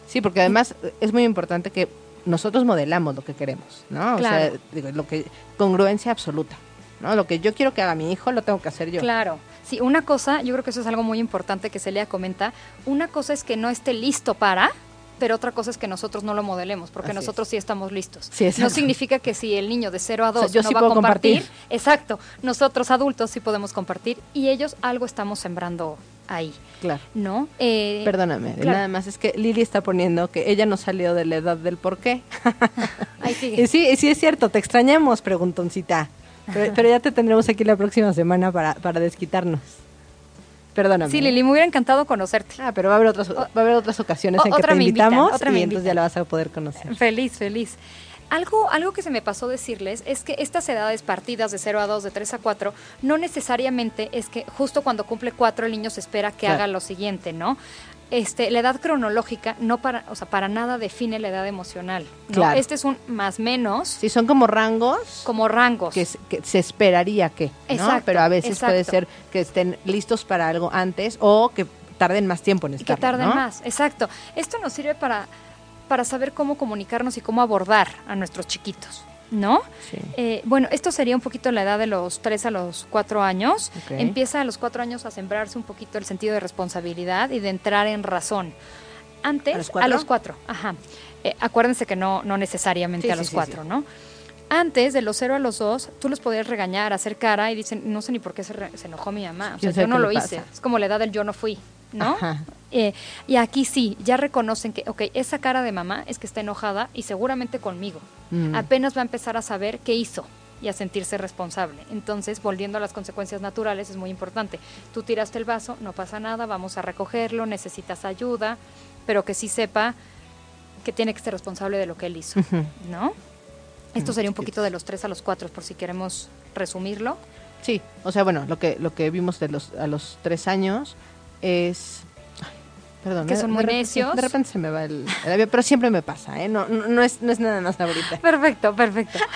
Sí, porque además es muy importante que nosotros modelamos lo que queremos, ¿no? O sea, digo, lo que congruencia absoluta, ¿no? Lo que yo quiero que haga mi hijo lo tengo que hacer yo. Claro. Sí, una cosa, yo creo que eso es algo muy importante que Celia comenta. Una cosa es que no esté listo para, pero otra cosa es que nosotros no lo modelemos, porque Así es. nosotros sí estamos listos. Sí, no significa que si el niño de 0 a O 2 sea, yo no sí va a compartir, compartir. exacto, nosotros adultos sí podemos compartir y ellos algo estamos sembrando ahí, Claro. ¿no? Eh, Perdóname, claro. nada más es que Lili está poniendo que ella no salió de la edad del por qué. Ahí sigue. Y sí, sí es cierto, te extrañamos, preguntoncita. Pero, pero ya te tendremos aquí la próxima semana para, para desquitarnos. Perdóname. Sí, Lili, me hubiera encantado conocerte. Ah, pero va a haber otras, va a haber otras ocasiones o- en que te invitan, invitamos y entonces ya la vas a poder conocer. Feliz, feliz. Algo, algo que se me pasó decirles es que estas edades partidas de 0 a 2, de 3 a 4, no necesariamente es que justo cuando cumple 4 el niño se espera que Claro. haga lo siguiente, ¿no? Este, la edad cronológica no para, o sea, para nada define la edad emocional. ¿no? Claro. Este es un más menos Sí, son como rangos como rangos. que, se- que se esperaría que, ¿no? Exacto, Pero a veces puede ser que estén listos para algo antes o que tarden más tiempo en estar. que tarden más, exacto. Esto nos sirve para, para saber cómo comunicarnos y cómo abordar a nuestros chiquitos, ¿no? Sí. Eh, bueno, esto sería un poquito la edad de los 3 a los 4 años. Empieza a los 4 años a sembrarse un poquito el sentido de responsabilidad y de entrar en razón. Antes, ¿A los cuatro? cuatro, ajá. Eh, acuérdense que no, no necesariamente Sí, a los sí, 4, sí. ¿no? Antes, de los 0 a los 2, tú los podías regañar, hacer cara y dicen, no sé ni por qué se, re- se enojó mi mamá. O sea, ¿Quién sabe yo no lo hice. Es como la edad del yo no fui, ¿no? Eh, y aquí sí, ya reconocen que, ok, esa cara de mamá es que está enojada y seguramente conmigo. Mm. Apenas va a empezar a saber qué hizo y a sentirse responsable. Entonces, volviendo a las consecuencias naturales, es muy importante. Tú tiraste el vaso, no pasa nada, vamos a recogerlo, necesitas ayuda, pero que sí sepa que tiene que ser responsable de lo que él hizo. ¿no? Esto Mm, sería un poquito de los tres a los cuatro, por si queremos resumirlo. Sí, o sea, bueno, lo que lo que vimos de los a los tres años es ay, perdón, Que son muy necios. De repente se me va el, el avión, pero siempre me pasa, ¿eh? No, no, no es, no es nada más ahorita. Perfecto, perfecto.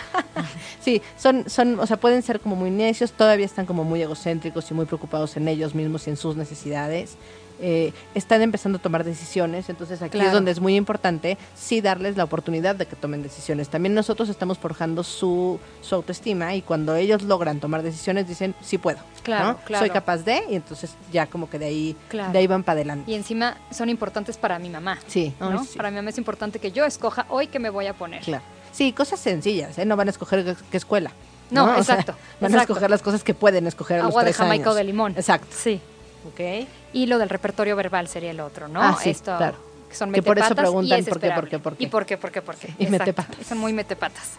Sí, son, son, o sea, pueden ser como muy necios, todavía están como muy egocéntricos y muy preocupados en ellos mismos y en sus necesidades. Eh, están empezando a tomar decisiones, entonces aquí es donde es muy importante sí darles la oportunidad de que tomen decisiones. También nosotros estamos forjando su, su autoestima y cuando ellos logran tomar decisiones dicen, sí puedo, Claro, ¿no? claro. soy capaz de, y entonces ya como que de ahí, de ahí van para adelante. Y encima son importantes para mi mamá. Sí, ay, ¿no? sí. Para mi mamá es importante que yo escoja hoy qué me voy a poner. Claro. Sí, cosas sencillas, ¿eh? No van a escoger qué- escuela. No, O sea, exacto, van a escoger las cosas que pueden escoger a los Agua de tres Jamaica o años. de limón. Exacto. Sí. Ok. Y lo del repertorio verbal sería el otro, ¿no? Ah, sí, Esto, claro. que son Que por eso preguntan y por qué, por qué, por qué. Y por qué, por qué, por qué. Y metepatas. Son muy metepatas.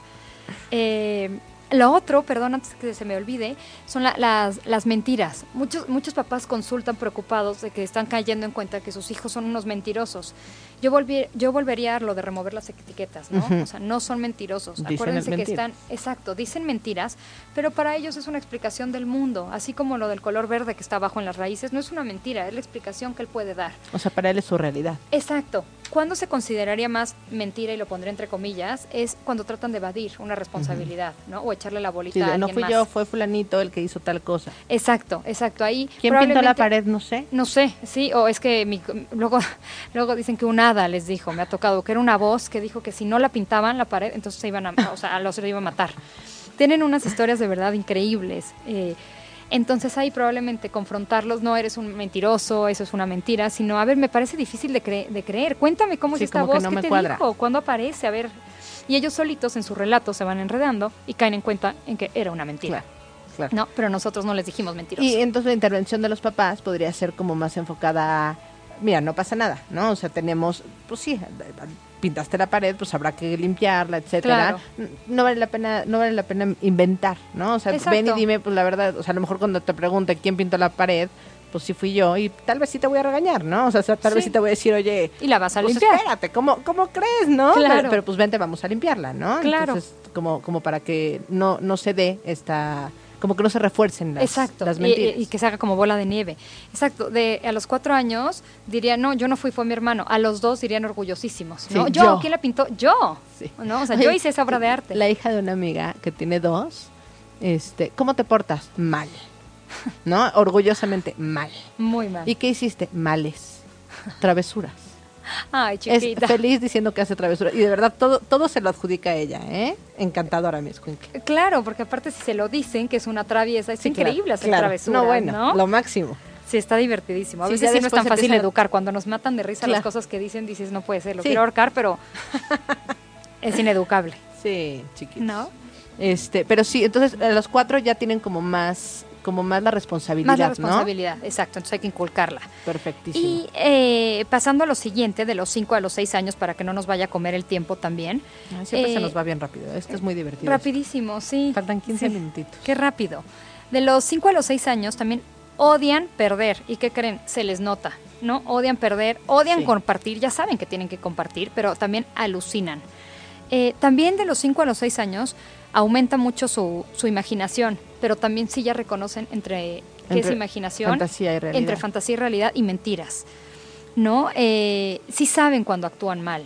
Eh, lo otro, perdón, antes que se me olvide, son la- las, las mentiras. Muchos, muchos papás consultan preocupados de que están cayendo en cuenta que sus hijos son unos mentirosos. Yo, volví, yo volvería a lo de remover las etiquetas, ¿no? O sea, no son mentirosos. Dicen Acuérdense que están, exacto, dicen mentiras, pero para ellos es una explicación del mundo. Así como lo del color verde que está abajo en las raíces, no es una mentira, es la explicación que él puede dar. O sea, para él es su realidad. Exacto. ¿Cuándo se consideraría más mentira, y lo pondré entre comillas, es cuando tratan de evadir una responsabilidad, ¿no? O echarle la bolita Sí, a de, no alguien fui más. yo, fue fulanito el que hizo tal cosa. Exacto, exacto. Ahí ¿Quién pintó la pared? No sé. No sé, sí, o es que mi- luego, luego dicen que un les dijo, me ha tocado, que era una voz que dijo que si no la pintaban la pared, entonces se iban a, o sea, los iba a matar. Tienen unas historias de verdad increíbles. eh, entonces ahí probablemente confrontarlos, no eres un mentiroso, eso es una mentira, sino, a ver, me parece difícil de, cre- de creer, cuéntame cómo Sí, es esta que voz, no ¿qué me te cuadra. dijo? ¿Cuándo aparece? A ver. Y ellos solitos en su relato se van enredando y caen en cuenta en que era una mentira. Claro, claro. No, pero nosotros no les dijimos mentirosos. Y entonces la intervención de los papás podría ser como más enfocada a, mira, no pasa nada, ¿no? O sea, tenemos, pues sí, pintaste la pared, pues habrá que limpiarla, etcétera. Claro. No vale la pena, no vale la pena inventar, ¿no? O sea, ven y dime, pues la verdad, o sea, a lo mejor cuando te pregunte quién pintó la pared, pues sí fui yo y tal vez sí te voy a regañar, ¿no? O sea, tal vez Sí. sí te voy a decir, oye, Y la vas a pues limpiar. espérate, ¿cómo, ¿cómo crees, no? Claro. Pero, pero, pues vente, vamos a limpiarla, ¿no? Claro. Entonces, como, como para que no, no se dé esta, como que no se refuercen las, Exacto, las mentiras. y, y que se haga como bola de nieve. Exacto, de a los cuatro años diría, no, yo no fui, fue mi hermano. A los dos dirían orgullosísimos, ¿no? Sí, yo, yo. ¿quién la pintó? Yo. Sí. ¿No? O sea, Oye, yo hice esa obra de arte. La hija de una amiga que tiene dos, este, ¿cómo te portas? Mal. ¿No? Orgullosamente mal. Muy mal. ¿Y qué hiciste? Males. Travesuras. Ay, Es chiquita. feliz diciendo que hace travesuras. Y de verdad, todo, todo se lo adjudica a ella, ¿eh? Encantadora, mi escuincle. Claro, porque aparte si se lo dicen que es una traviesa, es Sí, increíble claro, hacer claro. travesuras, No, bueno, ¿no? lo máximo. Sí, está divertidísimo. A Sí, veces sí no es tan fácil educar. Cuando nos matan de risa las cosas que dicen, dices, no puede ser, lo Sí. quiero ahorcar, pero es ineducable, Sí, chiquitos. ¿no? Este, pero sí, entonces eh, los cuatro ya tienen como más, como más la responsabilidad, Más la ¿no? responsabilidad, exacto, entonces hay que inculcarla. Perfectísimo. Y eh, pasando a lo siguiente, de los 5 a los 6 años, para que no nos vaya a comer el tiempo también. Ay, siempre eh, se nos va bien rápido. Esto es muy divertido. Rapidísimo, sí. Faltan 15 Sí. minutitos. Qué rápido. De los 5 a los 6 años también odian perder. ¿Y qué creen? Se les nota, ¿no? Odian perder, odian Sí. compartir, ya saben que tienen que compartir, pero también alucinan. Eh, también de los 5 a los 6 años aumenta mucho su, su imaginación, pero también sí ya reconocen entre qué es imaginación, fantasía y realidad. entre fantasía y realidad y mentiras. ¿No? Eh, sí saben cuando actúan mal.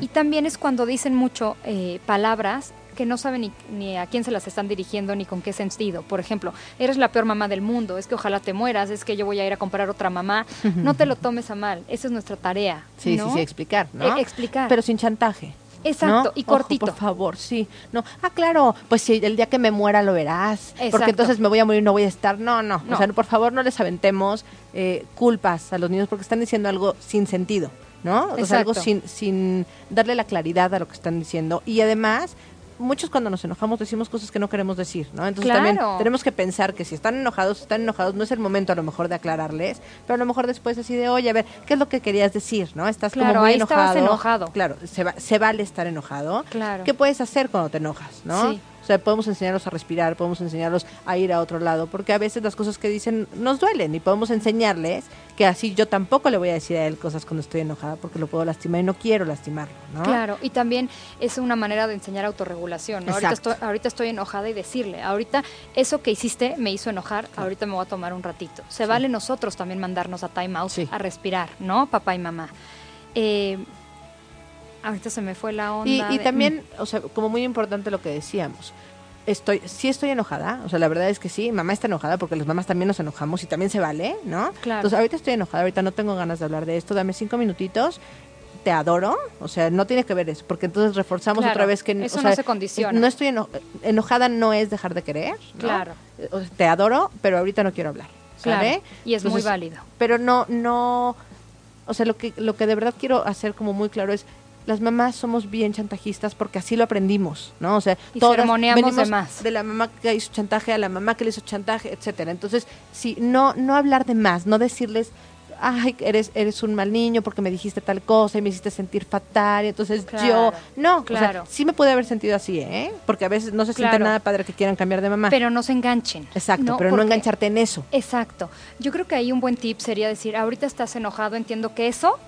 Y también es cuando dicen mucho eh, palabras que no saben ni, ni a quién se las están dirigiendo ni con qué sentido. Por ejemplo, eres la peor mamá del mundo, es que ojalá te mueras, es que yo voy a ir a comprar otra mamá. No te lo tomes a mal, esa es nuestra tarea. Sí, ¿no? sí, sí, explicar, ¿no? Eh, explicar. Pero sin chantaje. Exacto, ¿no? y Ojo, cortito. por favor, sí. No, ah, claro, pues si el día que me muera lo verás. Exacto. Porque entonces me voy a morir y no voy a estar. No, no. No. O sea, por favor, no les aventemos eh, culpas a los niños porque están diciendo algo sin sentido, ¿no? O sea, algo sin, sin darle la claridad a lo que están diciendo. Y además, muchos cuando nos enojamos decimos cosas que no queremos decir, ¿no? Entonces Claro. también tenemos que pensar que si están enojados, están enojados, no es el momento a lo mejor de aclararles, pero a lo mejor después así de, oye, a ver, ¿qué es lo que querías decir, no? Estás Claro, como muy ahí estabas enojado. enojado. Claro, se, va- se vale estar enojado. Claro. ¿Qué puedes hacer cuando te enojas, no? Sí. O sea, podemos enseñarlos a respirar, podemos enseñarlos a ir a otro lado, porque a veces las cosas que dicen nos duelen y podemos enseñarles que así yo tampoco le voy a decir a él cosas cuando estoy enojada porque lo puedo lastimar y no quiero lastimarlo, ¿no? Claro, y también es una manera de enseñar autorregulación. ¿no? Ahorita, estoy, ahorita estoy enojada y decirle, ahorita eso que hiciste me hizo enojar, ahorita me voy a tomar un ratito. Se vale nosotros también mandarnos a time out, Sí. a respirar, ¿no? Papá y mamá. Eh, ahorita se me fue la onda. Y, y de- también, o sea, como muy importante lo que decíamos. Estoy, sí estoy enojada, o sea, la verdad es que sí, mamá está enojada porque las mamás también nos enojamos y también se vale, ¿no? Claro. Entonces, ahorita estoy enojada, ahorita no tengo ganas de hablar de esto, dame cinco minutitos, te adoro, o sea, no tiene que ver eso, porque entonces reforzamos Claro, otra vez que... eso o no sea, se condiciona. No estoy eno- enojada, no es dejar de querer, ¿no? Claro. O sea, te adoro, pero ahorita no quiero hablar, Claro, y es muy válido. pero no, no, o sea, lo que, lo que de verdad quiero hacer como muy claro es, las mamás somos bien chantajistas porque así lo aprendimos, ¿no? O sea, Y todas venimos de más. de la mamá que hizo chantaje a la mamá que le hizo chantaje, etcétera. Entonces, sí, no, no hablar de más, no decirles, ay, eres, eres un mal niño porque me dijiste tal cosa y me hiciste sentir fatal, y entonces Claro, yo, no, claro. o sea, sí me puede haber sentido así, ¿eh? Porque a veces no se siente nada padre que quieran cambiar de mamá. Pero no se enganchen. Exacto, pero no engancharte en eso. Exacto. Yo creo que ahí un buen tip sería decir, ahorita estás enojado, entiendo que eso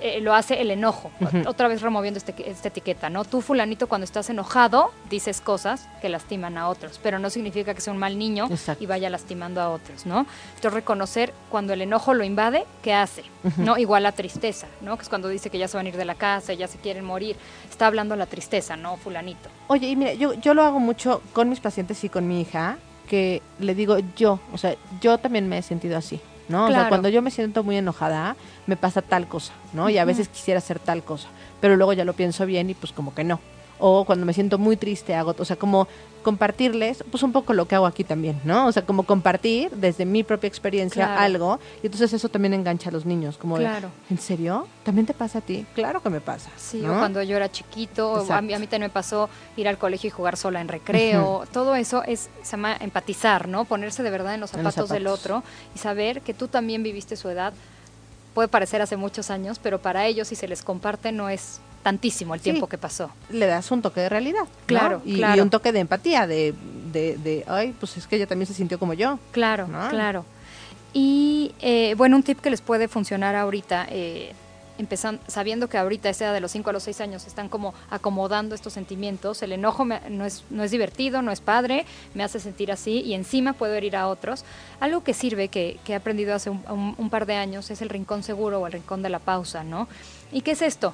eh, lo hace el enojo. Otra vez removiendo este, esta etiqueta, ¿no? Tú, fulanito, cuando estás enojado, dices cosas que lastiman a otros, pero no significa que sea un mal niño Exacto. y vaya lastimando a otros, ¿no? Entonces, reconocer cuando el enojo lo invade, ¿qué hace? ¿No? Igual la tristeza, ¿no? Que es cuando dice que ya se van a ir de la casa, ya se quieren morir. Está hablando la tristeza, ¿no? Fulanito. Oye, y mira, yo, yo lo hago mucho con mis pacientes y con mi hija, que le digo yo, o sea, yo también me he sentido así, ¿no? O sea, Claro. cuando yo me siento muy enojada, me pasa tal cosa, ¿no? Y a veces quisiera hacer tal cosa, pero luego ya lo pienso bien y pues como que no. O cuando me siento muy triste hago, o sea, como compartirles, pues un poco lo que hago aquí también, ¿no? O sea, como compartir desde mi propia experiencia Claro. algo, y entonces eso también engancha a los niños, como de, Claro. ¿en serio? ¿También te pasa a ti? Claro que me pasa. Sí, ¿no? o cuando yo era chiquito, o a mí, a mí también me pasó ir al colegio y jugar sola en recreo. Todo eso es, se llama empatizar, ¿no? Ponerse de verdad en los En los zapatos del zapatos. otro y saber que tú también viviste su edad. Puede parecer hace muchos años, pero para ellos, si se les comparte, no es tantísimo el Sí. tiempo que pasó. le das un toque de realidad. ¿no? Claro, y, claro. y un toque de empatía, de, de, de, ay, pues es que ella también se sintió como yo. Claro, ¿no? claro. Y eh, bueno, un tip que les puede funcionar ahorita, eh, empezando, sabiendo que ahorita a esa edad de los 5 a los 6 años están como acomodando estos sentimientos, el enojo me- no, es, no es divertido, no es padre, me hace sentir así y encima puedo herir a otros. Algo que sirve, que, que he aprendido hace un, un- un par de años, es el rincón seguro o el rincón de la pausa, ¿no? ¿Y qué es esto?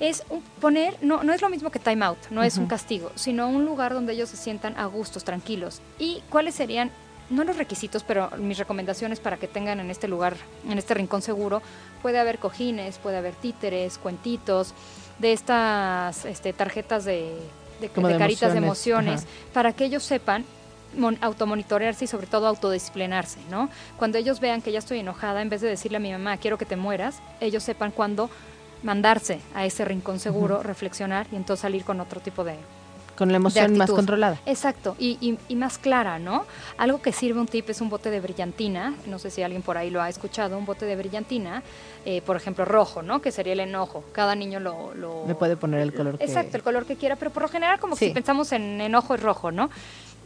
Es un- poner, no, no es lo mismo que time out, no es un castigo, sino un lugar donde ellos se sientan a gustos, tranquilos. ¿Y cuáles serían, no los requisitos, pero mis recomendaciones para que tengan en este lugar, en este rincón seguro? Puede haber cojines, puede haber títeres, cuentitos, de estas este, tarjetas de, de, Como de de caritas de emociones, para que ellos sepan mon- automonitorearse y sobre todo autodisciplinarse, ¿no? Cuando ellos vean que ya estoy enojada, en vez de decirle a mi mamá, quiero que te mueras, ellos sepan cuándo mandarse a ese rincón seguro, reflexionar y entonces salir con otro tipo de... Con la emoción más controlada. Exacto, y, y- y más clara, ¿no? Algo que sirve un tip es un bote de brillantina, no sé si alguien por ahí lo ha escuchado, un bote de brillantina, eh, por ejemplo, rojo, ¿no? Que sería el enojo. Cada niño lo... lo Le puede poner el color que- Exacto, el color que quiera, pero por lo general como que si pensamos en enojo es rojo, ¿no?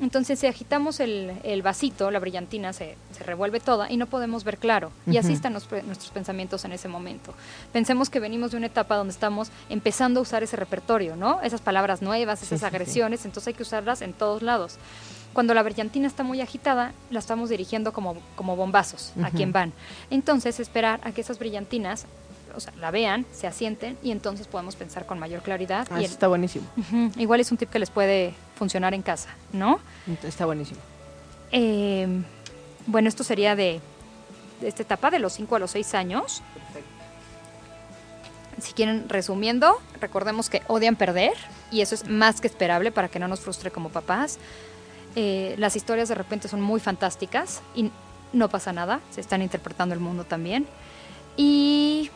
Entonces, si agitamos el, el vasito, la brillantina se, se revuelve toda y no podemos ver claro. Y así están los nuestros pensamientos en ese momento. Pensemos que venimos de una etapa donde estamos empezando a usar ese repertorio, ¿no? Esas palabras nuevas, Sí, esas sí, sí. agresiones, entonces hay que usarlas en todos lados. Cuando la brillantina está muy agitada, la estamos dirigiendo como, como bombazos a quien van. Entonces, esperar a que esas brillantinas, o sea, la vean, se asienten y entonces podemos pensar con mayor claridad. Ah, y el- está buenísimo. Igual es un tip que les puede funcionar en casa, ¿no? Está buenísimo. Eh, bueno, esto sería de, de esta etapa de los 5 a los 6 años. Si quieren, resumiendo, recordemos que odian perder y eso es más que esperable para que no nos frustre como papás. Eh, las historias de repente son muy fantásticas y no pasa nada, se están interpretando el mundo también. Y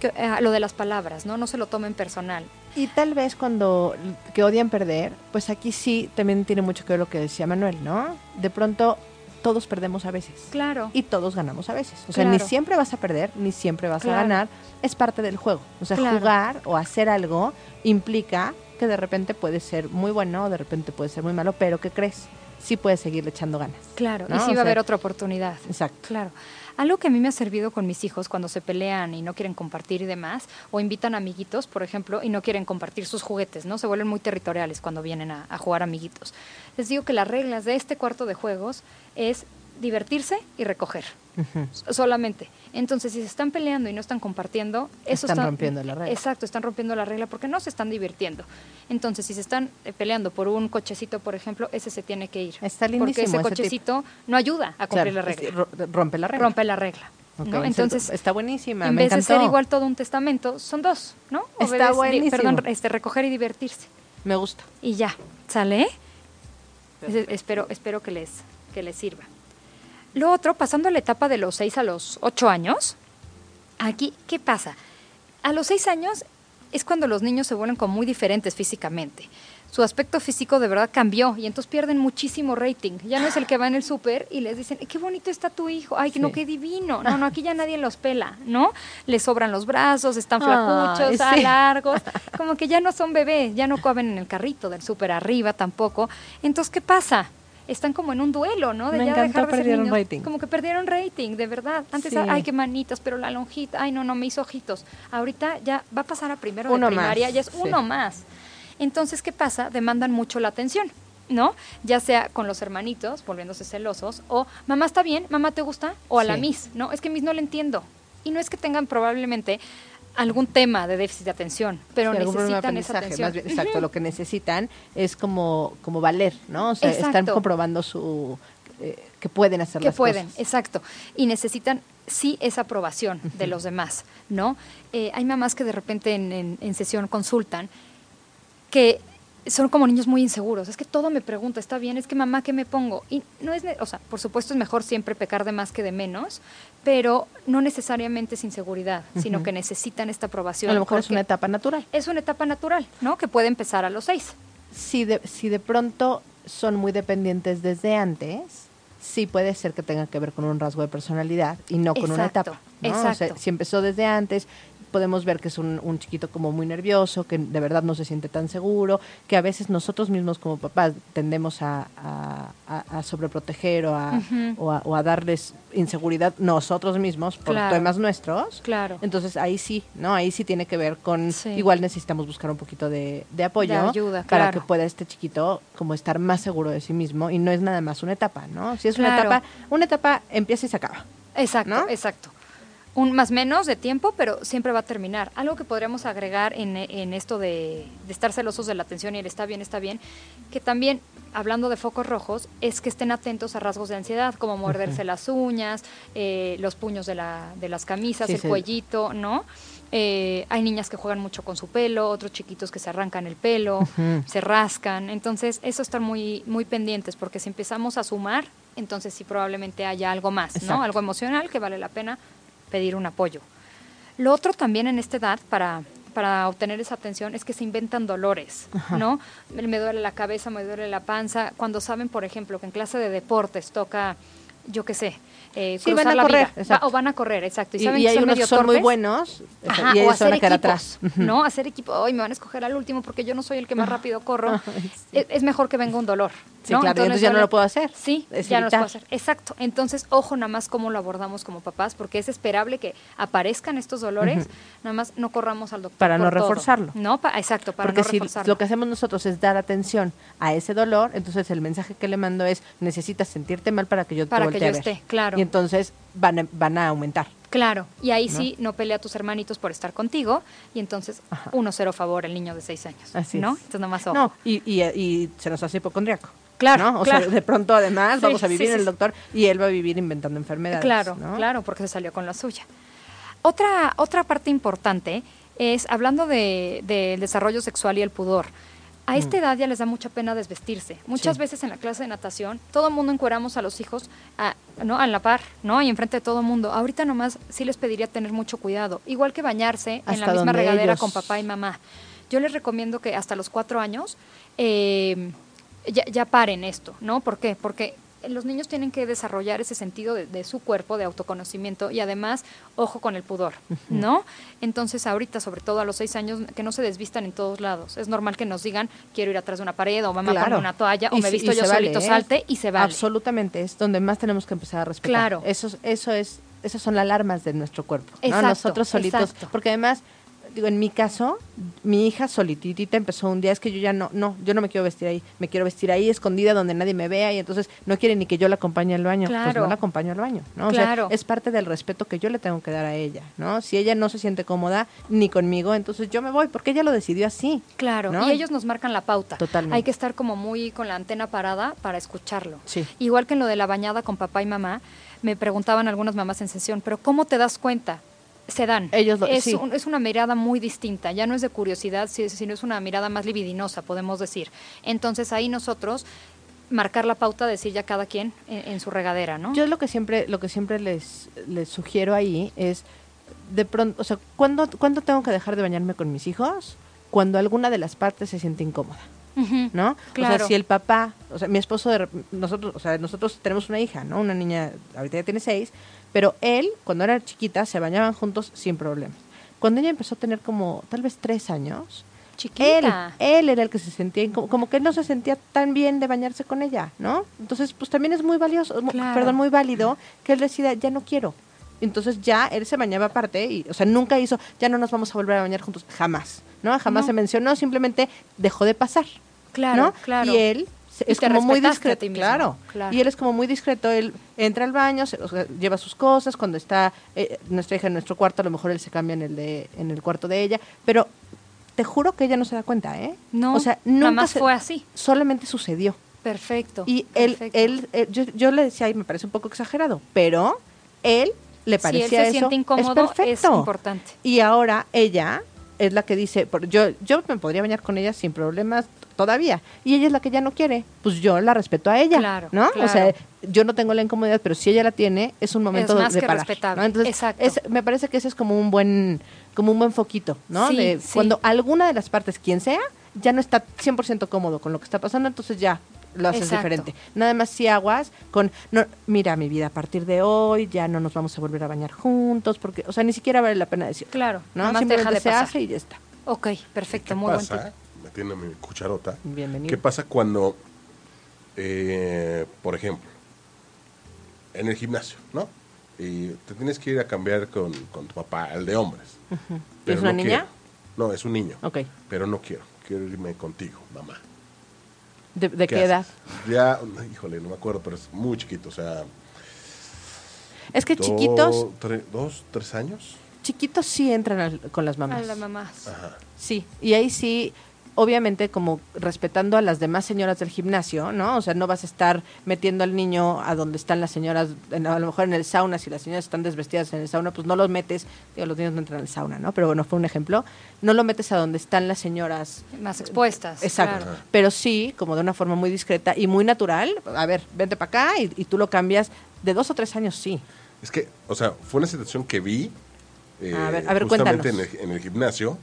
que- eh, lo de las palabras, ¿no? No se lo tomen personal. Y tal vez cuando que odian perder, pues aquí sí también tiene mucho que ver lo que decía Manuel, ¿no? De pronto todos perdemos a veces. Claro. Y todos ganamos a veces. O sea, ni siempre vas a perder, ni siempre vas Claro. a ganar. Es parte del juego. O sea, Claro. jugar o hacer algo implica que de repente puede ser muy bueno o de repente puede ser muy malo, pero ¿qué crees? Sí puedes seguirle echando ganas. Claro, ¿no? y sí O va a haber otra oportunidad. Exacto. Claro. Algo que a mí me ha servido con mis hijos cuando se pelean y no quieren compartir y demás, o invitan amiguitos, por ejemplo, y no quieren compartir sus juguetes, ¿no? Se vuelven muy territoriales cuando vienen a, a jugar amiguitos. Les digo que las reglas de este cuarto de juegos es divertirse y recoger. Solamente. Entonces, si se están peleando y no están compartiendo, eso Están está- rompiendo la regla. Exacto, están rompiendo la regla porque no se están divirtiendo. Entonces, si se están eh, peleando por un cochecito, por ejemplo, ese se tiene que ir. Está Porque lindísimo ese ese cochecito no ayuda a cumplir Claro, la regla. ro- rompe la regla. Rompe la regla. ¿no? Entonces, está buenísima. en me vez de ser igual todo un testamento, son dos, ¿no? Está buenísimo. Perdón, este, recoger y divertirse. Me gusta. Y ya, ¿sale? Es- espero, espero que les, que les sirva. Lo otro, pasando la etapa de los 6 a los 8 años, aquí, ¿qué pasa? A los 6 años es cuando los niños se vuelven como muy diferentes físicamente. Su aspecto físico de verdad cambió y entonces pierden muchísimo rating. Ya no es el que va en el súper y les dicen, qué bonito está tu hijo, ay, no, Sí. qué divino. No, no, aquí ya nadie los pela, ¿no? Les sobran los brazos, están flacuchos, ah, sí. largos, como que ya no son bebés, ya no caben en el carrito del súper arriba tampoco. Entonces, ¿qué pasa? Están como en un duelo, ¿no? De Me ya encantó, dejar de ser perdieron niños. rating. Como que perdieron rating, de verdad. Antes, Sí. ay, qué manitas, pero la lonjita, ay, no, no, me hizo ojitos. Ahorita ya va a pasar a primero Uno de más, primaria, ya es sí. uno más. Entonces, ¿qué pasa? Demandan mucho la atención, ¿no? Ya sea con los hermanitos, volviéndose celosos, o mamá está bien, mamá te gusta, o a la. Miss, ¿no? Es que Miss no le entiendo. Y no es que tengan probablemente algún tema de déficit de atención, pero Sí, necesitan esa aprendizaje, atención. más bien, exacto, lo que necesitan es como, como valer, ¿no? O sea, están comprobando su eh, que pueden hacer que las pueden, cosas. exacto. Y necesitan sí esa aprobación de los demás, ¿no? Eh, hay mamás que de repente en, en- en sesión consultan que son como niños muy inseguros. Es que todo me pregunta, está bien, es que mamá, ¿qué me pongo? Y no es, o sea, por supuesto es mejor siempre pecar de más que de menos, pero no necesariamente es inseguridad, sino Ujú. que necesitan esta aprobación. A lo mejor es una etapa natural. es una etapa natural, ¿no? Que puede empezar a los seis. Si de, si de pronto son muy dependientes desde antes, sí puede ser que tenga que ver con un rasgo de personalidad y no con una Exacto, etapa. ¿no? O sea, exacto. si empezó desde antes, podemos ver que es un, un chiquito como muy nervioso, que de verdad no se siente tan seguro, que a veces nosotros mismos como papás tendemos a, a, a- a sobreproteger o a, o, a, o a darles inseguridad nosotros mismos por Claro. temas nuestros. Claro. Entonces ahí sí, ¿no? Ahí sí tiene que ver con, Sí. igual necesitamos buscar un poquito de, de apoyo De ayuda, para claro. que pueda este chiquito como estar más seguro de sí mismo y no es nada más una etapa, ¿no? Si es una etapa, una etapa empieza y se acaba. Exacto, ¿no? exacto. Un más menos de tiempo, pero siempre va a terminar. Algo que podríamos agregar en, en esto de, de estar celosos de la atención y el está bien, está bien, que también, hablando de focos rojos, es que estén atentos a rasgos de ansiedad, como morderse las uñas, eh, los puños de, la, de las camisas, Sí, el sí. cuellito, ¿no? Eh, hay niñas que juegan mucho con su pelo, otros chiquitos que se arrancan el pelo, se rascan. Entonces, eso estar muy, muy pendientes, porque si empezamos a sumar, entonces sí probablemente haya algo más, Exacto. ¿no? Algo emocional que vale la pena pedir un apoyo. Lo otro también en esta edad, para, para obtener esa atención, es que se inventan dolores, ¿no? Me, me duele la cabeza, me duele la panza. Cuando saben, por ejemplo, que en clase de deportes toca, yo qué sé, eh, Sí, van a la correr. Va- o van a correr, exacto. Y, Y, saben y que hay son unos que medio son muy buenos Ajá, y o ellos a hacer quedar equipos, atrás. ¿no? Hacer equipo, hoy me van a escoger al último porque yo no soy el que más rápido corro. Ay, sí. es, es mejor que venga un dolor. Sí, ¿no? claro, y entonces ya no lo puedo hacer. Sí, Es ya no puede evitar. hacer. Exacto. Entonces, ojo nada más cómo lo abordamos como papás, porque es esperable que aparezcan estos dolores, nada más no corramos al doctor. Para no todo. reforzarlo. No, pa- exacto, para Porque no si reforzarlo. lo que hacemos nosotros es dar atención a ese dolor, entonces el mensaje que le mando es necesitas sentirte mal para que yo Para te que voltee yo esté, claro. Y entonces van a, van a aumentar. Claro, y ahí ¿No? sí no pelea a tus hermanitos por estar contigo, y entonces Ajá. uno cero favor el niño de seis años. Así ¿no? es. Entonces nada más ojo. No, y, y, y se nos hace hipocondriaco. Claro, ¿no? O claro. sea, de pronto además Sí, vamos a vivir sí, el doctor y él va a vivir inventando enfermedades. Claro, ¿no? claro, porque se salió con la suya. Otra, otra parte importante es, hablando de- del desarrollo sexual y el pudor, a esta edad ya les da mucha pena desvestirse. Muchas Mm. Sí. veces en la clase de natación, todo el mundo encueramos a los hijos a, ¿no? a la par, ¿no? Y enfrente de todo el mundo. Ahorita nomás sí les pediría tener mucho cuidado. Igual que bañarse en la misma regadera ellos- con papá y mamá. Yo les recomiendo que hasta los cuatro años eh, ya, ya paren esto, ¿no? ¿Por qué? Porque los niños tienen que desarrollar ese sentido de, de, su cuerpo, de autoconocimiento y además, ojo con el pudor, ¿no? Entonces, ahorita, sobre todo a los seis años, que no se desvistan en todos lados. Es normal que nos digan, quiero ir atrás de una pared, o mamá, Claro. ponme una toalla, o Y me si- visto yo se vale, solito, ¿eh? salte, y se vale. Absolutamente, es donde más tenemos que empezar a respetar. Claro. Eso, es- eso es, esas son las alarmas de nuestro cuerpo. ¿no? Exacto, Nosotros solitos. exacto. Porque además, digo, en mi caso, mi hija solititita empezó un día, es que yo ya no, no, yo no me quiero vestir ahí, me quiero vestir ahí escondida donde nadie me vea y entonces no quiere ni que yo la acompañe al baño. Pues Claro. no la acompaño al baño, ¿no? O Claro. sea, es parte del respeto que yo le tengo que dar a ella, ¿no? Si ella no se siente cómoda ni conmigo, entonces yo me voy, porque ella lo decidió así. Claro, ¿no? y ellos nos marcan la pauta. Totalmente. Hay que estar como muy con la antena parada para escucharlo. Sí. Igual que en lo de la bañada con papá y mamá, me preguntaban algunas mamás en sesión, pero ¿cómo te das cuenta? Se dan. Ellos lo- es, sí. un- es una mirada muy distinta, ya no es de curiosidad, si- sino es una mirada más libidinosa, podemos decir. Entonces ahí nosotros marcar la pauta, decir ya cada quien en, en su regadera, ¿no? Yo lo que siempre, lo que siempre les, les sugiero ahí es de pronto, o sea, ¿cuándo, ¿cuándo tengo que dejar de bañarme con mis hijos? Cuando alguna de las partes se siente incómoda. ¿no? O Claro. sea, si el papá, o sea, mi esposo, de, nosotros, o sea, nosotros tenemos una hija, ¿no? Una niña, ahorita ya tiene seis, pero él, cuando era chiquita, se bañaban juntos sin problemas. Cuando ella empezó a tener como, tal vez tres años, él, Chiquita. él era el que se sentía, incó- como que él no se sentía tan bien de bañarse con ella, ¿no? Entonces, pues también es muy valioso, Claro. perdón, muy válido que él decida, ya no quiero. Entonces ya él se bañaba aparte y, o sea, nunca hizo, ya no nos vamos a volver a bañar juntos, jamás, ¿no? Jamás No. se mencionó, simplemente dejó de pasar, Claro, ¿no? claro. Y él es como muy discreto, claro. claro. Y él es como muy discreto, él entra al baño, se- o sea, lleva sus cosas, cuando está eh, nuestra hija en nuestro cuarto, a lo mejor él se cambia en el de en el cuarto de ella, pero te juro que ella no se da cuenta, ¿eh? No, o sea, nunca más se- fue así. Solamente sucedió. Perfecto. Y él, perfecto. él, yo, yo le decía, ay, me parece un poco exagerado, pero él le si parecía él se eso. siente es incómodo, es, perfecto. importante. Y ahora ella es la que dice, yo, yo me podría bañar con ella sin problemas todavía. Y ella es la que ya no quiere. Pues yo la respeto a ella. Claro, ¿no? O sea, yo no tengo la incomodidad, pero si ella la tiene, es un momento más de que parar. respetable. ¿no? Entonces, Exacto. es- me parece que ese es como un buen, como un buen foquito, ¿no? Sí, de sí. cuando alguna de las partes, quien sea, ya no está 100% cómodo con lo que está pasando, entonces ya lo haces Exacto. diferente. Nada más si aguas con, no, mira mi vida, a partir de hoy ya no nos vamos a volver a bañar juntos, porque, o sea, ni siquiera vale la pena decir. Claro, ¿no? nada más Simplemente deja de se pasar. hace y ya está. Ok, perfecto, ¿Qué muy buen pasa? tip. Metiendo mi cucharota. Bienvenido. ¿Qué pasa cuando, eh, por ejemplo, en el gimnasio, ¿no? Y te tienes que ir a cambiar con, con tu papá, el de hombres. ¿Es una no niña? quiero. No, es un niño. Ok. Pero no quiero. Quiero irme contigo, mamá. ¿De, de qué, edad? Ya, híjole, no me acuerdo, pero es muy chiquito. O sea, Es que do- chiquitos, tre- dos, tres años. chiquitos sí entran al- con las mamás. A la mamás. Ajá. Sí, y ahí sí, obviamente como respetando a las demás señoras del gimnasio, ¿no? O sea, no vas a estar metiendo al niño a donde están las señoras, en- a lo mejor en el sauna, si las señoras están desvestidas en el sauna, pues no los metes, digo, los niños no entran al sauna, ¿no? Pero bueno, fue un ejemplo, no lo metes a donde están las señoras. Más expuestas. Exacto, claro. pero sí, como de una forma muy discreta y muy natural, a ver, vente para acá y, y tú lo cambias de dos o tres años, sí. Es que, o sea, fue una situación que vi eh, A ver, a ver, justamente en cuéntanos. el, en el gimnasio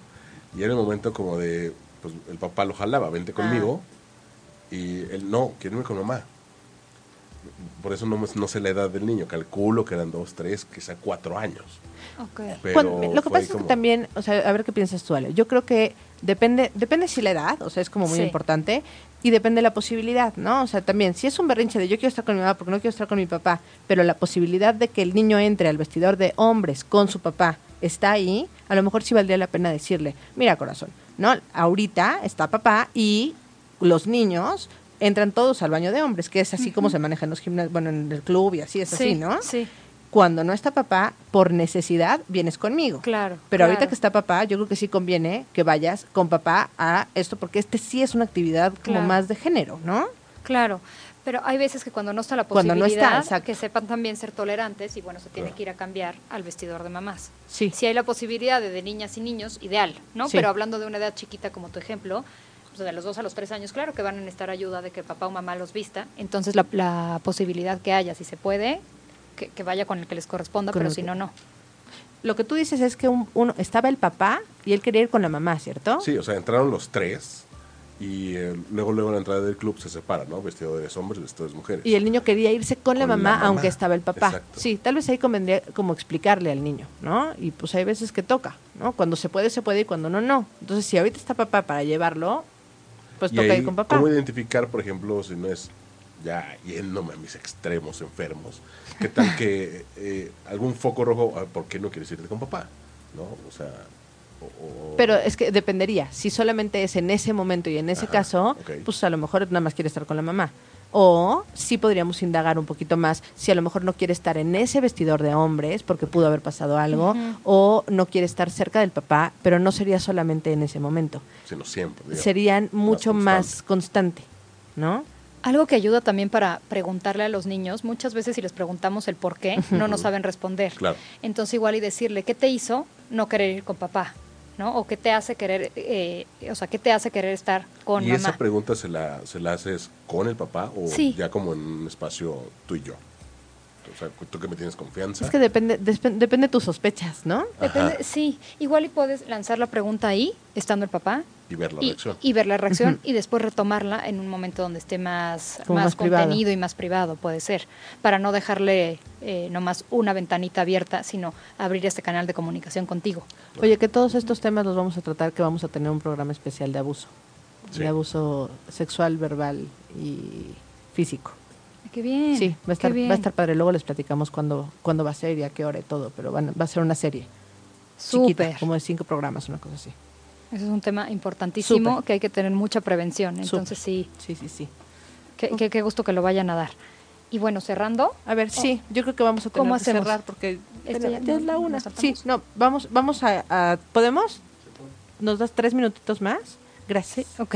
y era el momento como de, pues el papá lo jalaba, vente conmigo y él, no, quiero irme con mamá. Por eso no, me- no sé la edad del niño, calculo que eran dos, tres, quizá cuatro años. Pero lo que pasa es que también, o sea, a ver qué piensas tú, Ale. Yo creo que depende, depende si la edad, o sea, es como muy Sí. importante, y depende la posibilidad, ¿no? O sea, también, si es un berrinche de yo quiero estar con mi mamá porque no quiero estar con mi papá, pero la posibilidad de que el niño entre al vestidor de hombres con su papá está ahí, a lo mejor sí valdría la pena decirle, mira corazón, ¿no? Ahorita está papá y los niños entran todos al baño de hombres, que es así como se maneja en los gimnasios, bueno, en el club y así es sí, así, ¿no? Sí, cuando no está papá, por necesidad, vienes conmigo. claro. Pero ahorita que está papá, yo creo que sí conviene que vayas con papá a esto, porque este sí es una actividad como Claro. más de género, ¿no? Claro, pero hay veces que cuando no está la no posibilidad, está, que sepan también ser tolerantes y bueno, se tiene que ir a cambiar al vestidor de mamás. Sí. Si hay la posibilidad de, de niñas y niños, ideal, ¿no? Sí. Pero hablando de una edad chiquita como tu ejemplo, de los dos a los tres años, claro que van a necesitar ayuda de que papá o mamá los vista. Entonces la, la posibilidad que haya, si se puede, que, que vaya con el que les corresponda, Con pero si que- no, no. lo que tú dices es que un- uno estaba el papá y él quería ir con la mamá, ¿cierto? Sí, o sea, entraron los tres y eh, luego, luego a la entrada del club se separa, ¿no? Vestidores hombres, vestidores mujeres. Y el niño quería irse con, la, Con la mamá, mamá. aunque estaba el papá. Exacto. Sí, tal vez ahí convendría como explicarle al niño, ¿no? Y pues hay veces que toca, ¿no? Cuando se puede, se puede y cuando no, no. Entonces, si ahorita está papá para llevarlo, pues Y toca ahí, ir con papá. ¿Cómo identificar, por ejemplo, si no es ya yéndome a mis extremos enfermos? ¿Qué tal que eh, algún foco rojo, ah, ¿por qué no quieres irte con papá? ¿No? O sea, o- Pero es que dependería. Si solamente es en ese momento y en ese Ajá, caso, pues a lo mejor nada más quiere estar con la mamá. O sí podríamos indagar un poquito más si a lo mejor no quiere estar en ese vestidor de hombres porque pudo haber pasado algo, o no quiere estar cerca del papá, pero no sería solamente en ese momento. sino siempre. digamos. Serían mucho constante. más constante, ¿no? Algo que ayuda también para preguntarle a los niños, muchas veces si les preguntamos el por qué, no nos saben responder. Claro. Entonces igual y decirle, ¿qué te hizo no querer ir con papá? ¿No? O qué te hace querer, eh, o sea, ¿qué te hace querer estar con ¿Y mamá? esa pregunta se la, se la haces con el papá o Sí. ya como en un espacio tú y yo? O sea, tú que me tienes confianza. Es que depende, depende de tus sospechas, ¿no? Depende, sí, igual y puedes lanzar la pregunta ahí, estando el papá, y ver la y, reacción. y ver la reacción y después retomarla en un momento donde esté más, más, privado. contenido y más privado, puede ser, para no dejarle eh, nomás una ventanita abierta, sino abrir este canal de comunicación contigo. Oye, que todos estos temas los vamos a tratar, que vamos a tener un programa especial de abuso. Sí. De abuso sexual, verbal y físico. Qué bien. Sí, va a estar, va a estar padre. Luego les platicamos cuándo, cuándo va a ser y a qué hora y todo, pero van- va a ser una serie. chiquita, Súper. como de cinco programas, una cosa así. Ese es un tema importantísimo Súper. que hay que tener mucha prevención. Súper. Entonces sí, Sí, sí, sí. qué, qué- qué gusto que lo vayan a dar. Y bueno, cerrando, A ver, sí, yo creo que vamos a tener Oh. ¿Cómo que cerrar porque Esto ya es la una. Sí, no, vamos, vamos a, a- ¿podemos? ¿Nos das tres minutitos más? Gracias. ok.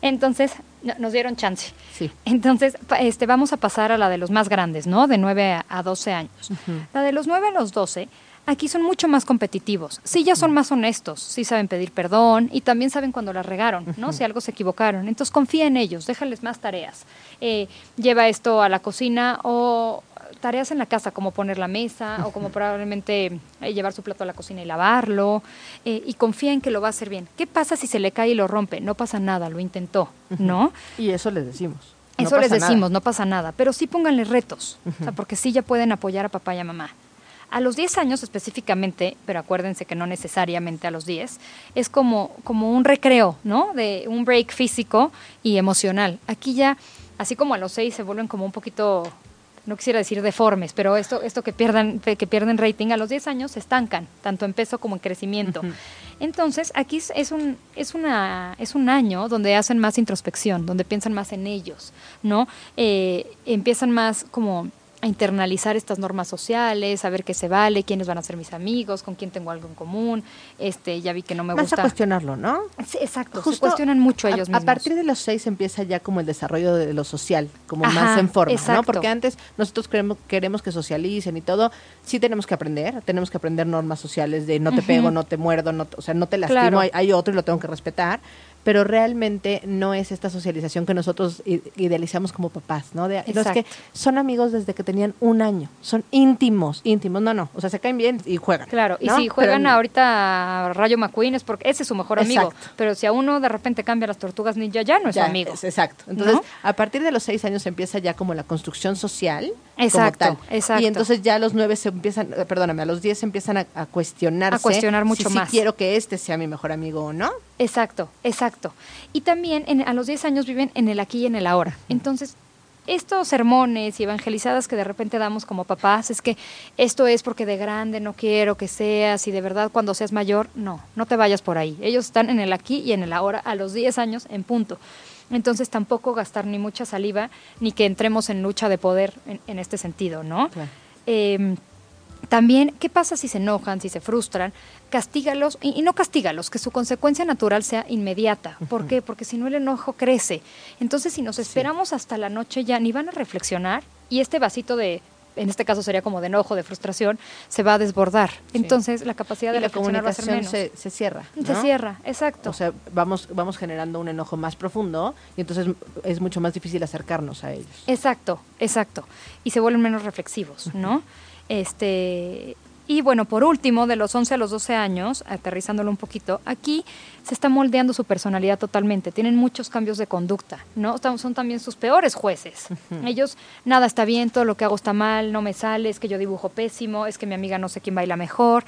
Entonces, nos dieron chance. Sí. Entonces, este, vamos a pasar a la de los más grandes, ¿no? De 9 a- a 12 años. La de los 9 a los 12, aquí son mucho más competitivos. Sí, ya son más honestos, sí saben pedir perdón y también saben cuando la regaron, ¿no? Si algo se equivocaron. Entonces, confía en ellos, déjales más tareas. Eh, lleva esto a la cocina o tareas en la casa, como poner la mesa o como probablemente eh, llevar su plato a la cocina y lavarlo. eh, y confía en que lo va a hacer bien. ¿Qué pasa si se le cae y lo rompe? No pasa nada, lo intentó, ¿no? Y eso les decimos. No Eso les nada. decimos, no pasa nada, pero sí pónganle retos, o sea, porque sí ya pueden apoyar a papá y a mamá. A los 10 años específicamente, pero acuérdense que no necesariamente a los 10, es como, como un recreo, ¿no? De un break físico y emocional. Aquí ya, así como a los 6 se vuelven como un poquito, no quisiera decir deformes, pero esto, esto que, pierdan, que pierden rating, a los 10 años se estancan, tanto en peso como en crecimiento. Entonces, aquí es, es un, es, una, es un año donde hacen más introspección, donde piensan más en ellos, ¿no? Eh, empiezan más como a internalizar estas normas sociales, a ver qué se vale, quiénes van a ser mis amigos, con quién tengo algo en común, este, ya vi que no me Más a gusta. cuestionarlo, ¿no? Sí, exacto, se Justo cuestionan mucho a- ellos a, mismos. partir de los seis empieza ya como el desarrollo de lo social, como Ajá, más en forma, ¿no? Porque antes nosotros queremos, queremos que socialicen y todo, sí tenemos que aprender, tenemos que aprender normas sociales de no te pego, no te muerdo, no, o sea, no te lastimo, Claro. hay, hay otro y lo tengo que respetar, pero realmente no es esta socialización que nosotros idealizamos como papás, ¿no? De, no, es que son amigos desde que tenían un año, son íntimos, íntimos, no, no, o sea, se caen bien y juegan. Claro, y si juegan Pero- ahorita a Rayo McQueen es porque ese es su mejor amigo. Exacto. Pero si a uno de repente cambia las tortugas ninja, ya no es Ya, su amigo. es- exacto. Entonces, ¿No? a partir de los seis años empieza ya como la construcción social. Exacto, como tal. exacto. Y entonces ya a los nueve se empiezan, eh, perdóname, a los diez se empiezan a, a cuestionarse. A cuestionar mucho si más. Sí quiero que este sea mi mejor amigo o no. Exacto, exacto. Y también en- a los 10 años viven en el aquí y en el ahora. Entonces, estos sermones y evangelizadas que de repente damos como papás es que esto es porque de grande no quiero que seas y de verdad cuando seas mayor, no, no te vayas por ahí. Ellos están en el aquí y en el ahora a los 10 años en punto. Entonces tampoco gastar ni mucha saliva ni que entremos en lucha de poder en, en este sentido, ¿no? Claro. Eh, también, ¿qué pasa si se enojan, si se frustran? Castígalos, y, y no castígalos, que su consecuencia natural sea inmediata. ¿Por qué? Porque si no el enojo crece. Entonces, si nos esperamos hasta la noche ya ni van a reflexionar y este vasito de, en este caso sería como de enojo, de frustración, se va a desbordar. Entonces, la capacidad Y de la reflexionar va a ser comunicación menos. se, se cierra. Se cierra, exacto. O sea, vamos, vamos generando un enojo más profundo y entonces es mucho más difícil acercarnos a ellos. Exacto, exacto. Y se vuelven menos reflexivos, ¿no? Este Y bueno, por último, de los 11 a los 12 años, aterrizándolo un poquito, aquí se está moldeando su personalidad totalmente. Tienen muchos cambios de conducta, ¿no? Son también sus peores jueces. Ellos, nada está bien, todo lo que hago está mal, no me sale, es que yo dibujo pésimo, es que mi amiga no sé quién baila mejor.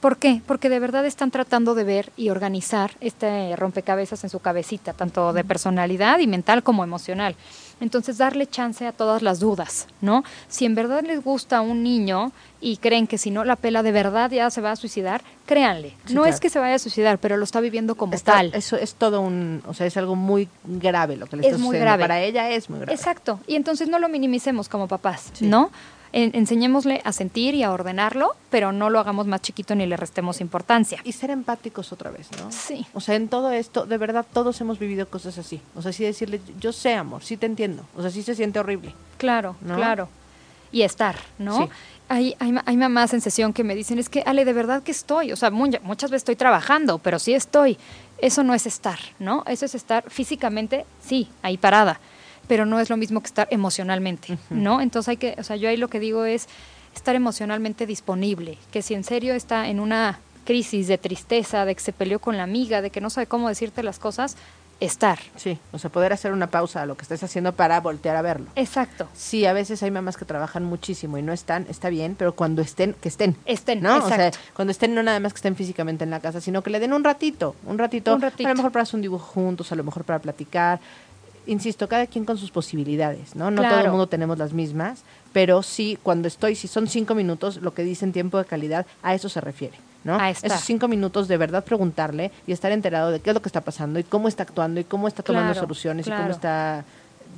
¿Por qué? Porque de verdad están tratando de ver y organizar este rompecabezas en su cabecita, tanto de personalidad y mental como emocional. Entonces, darle chance a todas las dudas, ¿no? Si en verdad les gusta a un niño y creen que si no la pela de verdad ya se va a suicidar, créanle. Sí, no claro. es que se vaya a suicidar, pero lo está viviendo como Está- tal. Eso es todo un, o sea, es algo muy grave lo que le Es está muy sucediendo. grave. Para ella es muy grave. Exacto. Y entonces no lo minimicemos como papás, Sí. ¿no? En- enseñémosle a sentir y a ordenarlo, pero no lo hagamos más chiquito ni le restemos importancia. Y ser empáticos otra vez, ¿no? Sí. O sea, en todo esto, de verdad, todos hemos vivido cosas así. O sea, sí decirle, yo sé, amor, sí te entiendo. O sea, sí se siente horrible. Claro, ¿No? claro. Y estar, ¿no? Sí. Hay, hay, hay mamás en sesión que me dicen, es que, Ale, de verdad que estoy. O sea, mu- muchas veces estoy trabajando, pero sí estoy. Eso no es estar, ¿no? Eso es estar físicamente, sí, ahí parada, pero no es lo mismo que estar emocionalmente, ¿no? Entonces hay que, o sea, yo ahí lo que digo es estar emocionalmente disponible, que si en serio está en una crisis de tristeza, de que se peleó con la amiga, de que no sabe cómo decirte las cosas, estar. Sí. O sea, poder hacer una pausa a lo que estés haciendo para voltear a verlo. Exacto. Sí, a veces hay mamás que trabajan muchísimo y no están, está bien, pero cuando estén, que estén. Estén, ¿no? O sea, cuando estén no nada más que estén físicamente en la casa, sino que le den un ratito, un ratito, Un ratito. a lo mejor para hacer un dibujo juntos, a lo mejor para platicar. Insisto, cada quien con sus posibilidades, ¿no? No todo el mundo tenemos las mismas, pero sí, cuando estoy, si son cinco minutos, lo que dicen tiempo de calidad, a eso se refiere, ¿no? A. Esos cinco minutos de verdad preguntarle y estar enterado de qué es lo que está pasando y cómo está actuando y cómo está tomando Claro, soluciones y cómo está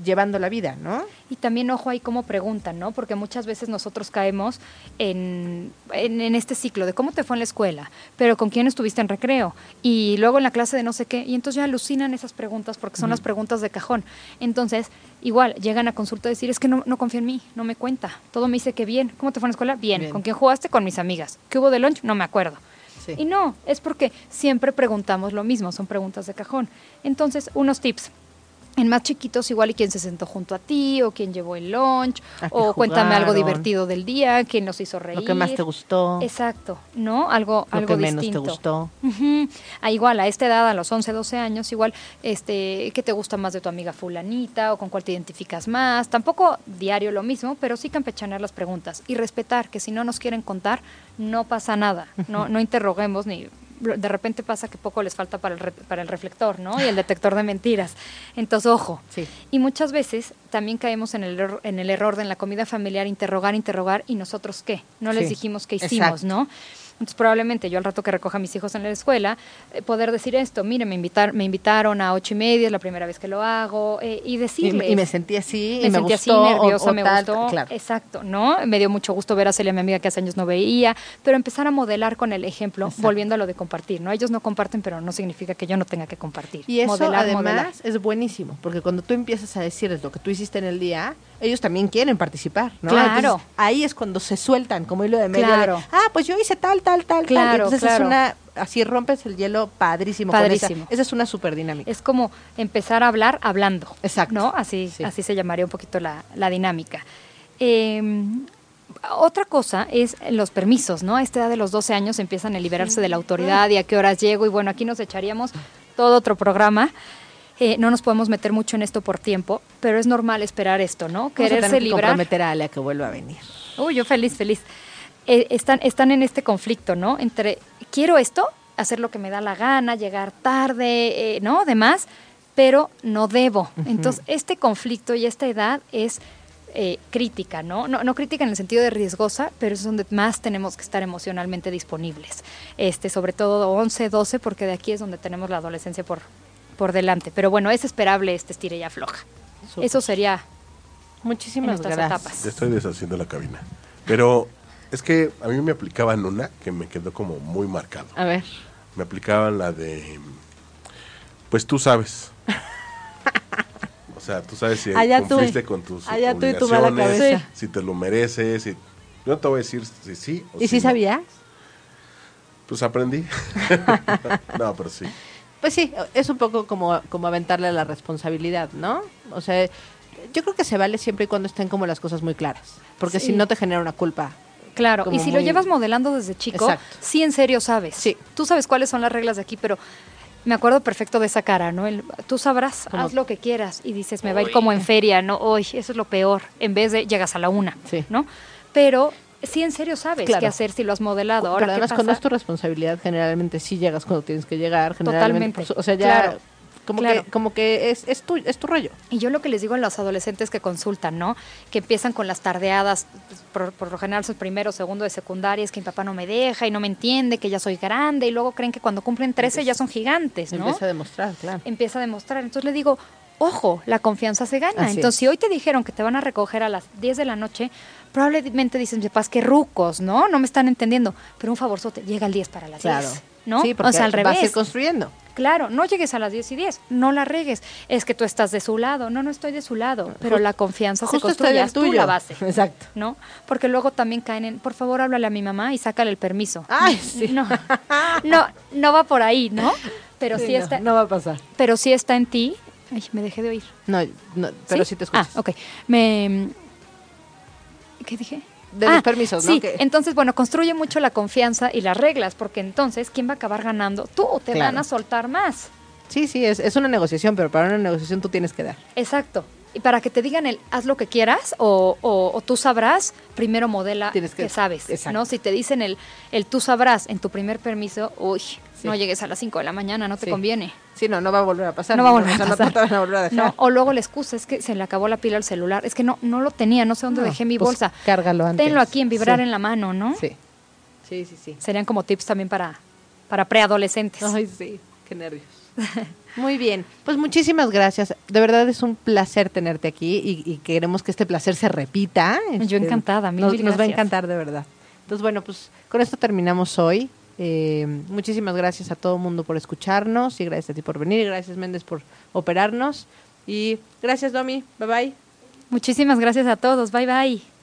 llevando la vida, ¿no? Y también ojo ahí cómo preguntan, ¿no? Porque muchas veces nosotros caemos en, en, en este ciclo de cómo te fue en la escuela, pero con quién estuviste en recreo, y luego en la clase de no sé qué, y entonces ya alucinan esas preguntas porque son las preguntas de cajón. Entonces, igual, llegan a consulta a decir, es que no, no confía en mí, no me cuenta, todo me dice que bien, ¿cómo te fue en la escuela? Bien, Bien. ¿con quién jugaste? Con mis amigas. ¿Qué hubo de lunch? No me acuerdo. Sí. Y no, es porque siempre preguntamos lo mismo, son preguntas de cajón. Entonces, unos tips. En más chiquitos, igual y quién se sentó junto a ti, o quién llevó el lunch, ¿A qué o cuéntame algo divertido del día, quién nos hizo reír. Lo que más te gustó, Exacto, ¿no? Algo, lo algo que menos distinto. te gustó. Ah, igual, a esta edad, a los 11, 12 años, igual, este, ¿qué te gusta más de tu amiga fulanita o con cuál te identificas más? Tampoco diario lo mismo, pero sí campechanear las preguntas y respetar que si no nos quieren contar, no pasa nada, no, no interroguemos ni... De repente pasa que poco les falta para el, re- para el reflector, ¿no? Y el detector de mentiras. Entonces, ojo. Sí. Y muchas veces también caemos en el, error, en el error de en la comida familiar interrogar, interrogar y nosotros qué. No les Sí, dijimos qué hicimos, exacto. ¿no? Entonces probablemente yo al rato que recoja a mis hijos en la escuela, eh, poder decir esto, mire, me, invitar, me invitaron a ocho y media, es la primera vez que lo hago, eh, y Y, decirles. y me sentí así, me y me sentí gustó, así, o- nerviosa, o me tal, gustó. Claro. Exacto, ¿no? Me dio mucho gusto ver a Celia, mi amiga que hace años no veía, pero empezar a modelar con el ejemplo, Exacto. volviendo a lo de compartir, ¿no? Ellos no comparten, pero no significa que yo no tenga que compartir. Y eso Modelar, además modelar. es buenísimo, porque cuando tú empiezas a decirles lo que tú hiciste en el día, ellos también quieren participar, ¿no? Claro. Entonces, ahí es cuando se sueltan, como hilo de medio. de, ah, pues yo hice tal, tal, tal, tal. Claro, Entonces claro. es una, así rompes el hielo padrísimo. con Padrísimo. esa, esa es una super dinámica. Es como empezar a hablar hablando. Exacto. ¿No? Así, Sí. así se llamaría un poquito la, la dinámica. Eh, otra cosa es los permisos, ¿no? A esta edad de los 12 años empiezan a liberarse de la autoridad y a qué horas llego. Y bueno, aquí nos echaríamos todo otro programa. Eh, no nos podemos meter mucho en esto por tiempo, pero es normal esperar esto, ¿no? Vamos a tener Quererse que librar. comprometer a Ale a que vuelva a venir. Uy, yo feliz, feliz. Eh, están, están en este conflicto, ¿no? Entre quiero esto, hacer lo que me da la gana, llegar tarde, eh, ¿no? Demás, pero no debo. Entonces, este conflicto y esta edad es eh, crítica, ¿no? ¿no? No crítica en el sentido de riesgosa, pero es donde más tenemos que estar emocionalmente disponibles. Este, sobre todo 11, 12, porque de aquí es donde tenemos la adolescencia por, por delante. Pero bueno, es esperable este estire y afloja. Súper. Eso sería Muchísimas gracias. etapas. Ya estoy deshaciendo la cabina. Pero es que a mí me aplicaban una que me quedó como muy marcado. A ver. Me aplicaban la de. Pues tú sabes. O sea, tú sabes si Allá tú. cumpliste con tus Allá tú y tu mala obligaciones, cabeza. si te lo mereces. Si... Yo no te voy a decir si sí o ¿Y si sabías? Pues aprendí. no, pero sí. Pues sí, es un poco como, como aventarle la responsabilidad, ¿no? O sea, yo creo que se vale siempre y cuando estén como las cosas muy claras. Porque Sí. si no te genera una culpa Claro, como y si lo llevas modelando desde chico, Exacto. sí en serio sabes. Sí. Tú sabes cuáles son las reglas de aquí, pero me acuerdo perfecto de esa cara, ¿no? El- tú sabrás, Como- haz lo que quieras y dices, me va a ir como en feria, ¿no? Hoy, eso es lo peor, en vez de llegas a la una, Sí. ¿no? Pero sí en serio sabes Claro. qué hacer si lo has modelado. Ahora, Pero ¿qué además, pasa? cuando es tu responsabilidad, generalmente sí llegas cuando tienes que llegar. Generalmente, Totalmente. su- o sea, ya Claro. como, Claro. que, como que es, es, tu, es tu rollo. Y yo lo que les digo a los adolescentes que consultan, ¿no? Que empiezan con las tardeadas, pues, por, por lo general sus primero, segundo de secundaria, es que mi papá no me deja y no me entiende, que ya soy grande, y luego creen que cuando cumplen 13 ya son gigantes, ¿no? Empieza a demostrar, claro. Empieza a demostrar. Entonces le digo, ojo, la confianza se gana. Así Entonces, es. si hoy te dijeron que te van a recoger a las 10 de la noche, probablemente dicen, mis papás, que rucos, ¿no? No me están entendiendo. Pero un favorzote, llega al 10 para las Claro. 10, ¿no? Sí, porque o sea, al vas a ir revés. construyendo. Claro, no llegues a las 10 y 10, no la regues. Es que tú estás de su lado, no, no estoy de su lado, pero la confianza se Justo está construye, haz tú la base, Exacto. ¿no? Porque luego también caen en, por favor, háblale a mi mamá y sácale el permiso. Ay, sí. No, no, no va por ahí, ¿no? Pero sí, Sí, está, no va a pasar. pero sí está en ti. Ay, me dejé de oír. No, no, pero sí, te escuchas. Ah, ok. Me, ¿Qué dije? De los permisos, ¿no? Sí, entonces, bueno, construye mucho la confianza y las reglas, porque entonces, ¿quién va a acabar ganando? Tú, te Claro. van a soltar más. Sí, sí, es, es una negociación, pero para una negociación tú tienes que dar. Exacto. Y para que te digan el haz lo que quieras o, o- o tú sabrás, primero modela Tienes que- que, sabes. exacto. ¿no? Si te dicen el, el tú sabrás en tu primer permiso, uy, Sí. no llegues a las 5 de la mañana, no te Sí. conviene. Sí, no, no va a volver a pasar. No va a volver a no pasar. te van a volver a dejar. No, o luego la excusa es que se le acabó la pila al celular. Es que no, no lo tenía, no sé dónde dejé mi pues, bolsa. cárgalo antes. Tenlo aquí en vibrar Sí. en la mano, ¿no? Sí. Sí, sí, sí. Serían como tips también para, para preadolescentes. Ay, sí, qué nervios. Muy bien, pues muchísimas gracias. De verdad es un placer tenerte aquí y, y queremos que este placer se repita. Yo encantada, mil, nos, mil nos va a encantar de verdad. Entonces, bueno, pues con esto terminamos hoy. Eh, muchísimas gracias a todo el mundo por escucharnos y gracias a ti por venir gracias Méndez por operarnos y gracias Domi, bye bye. Muchísimas gracias a todos. Bye bye.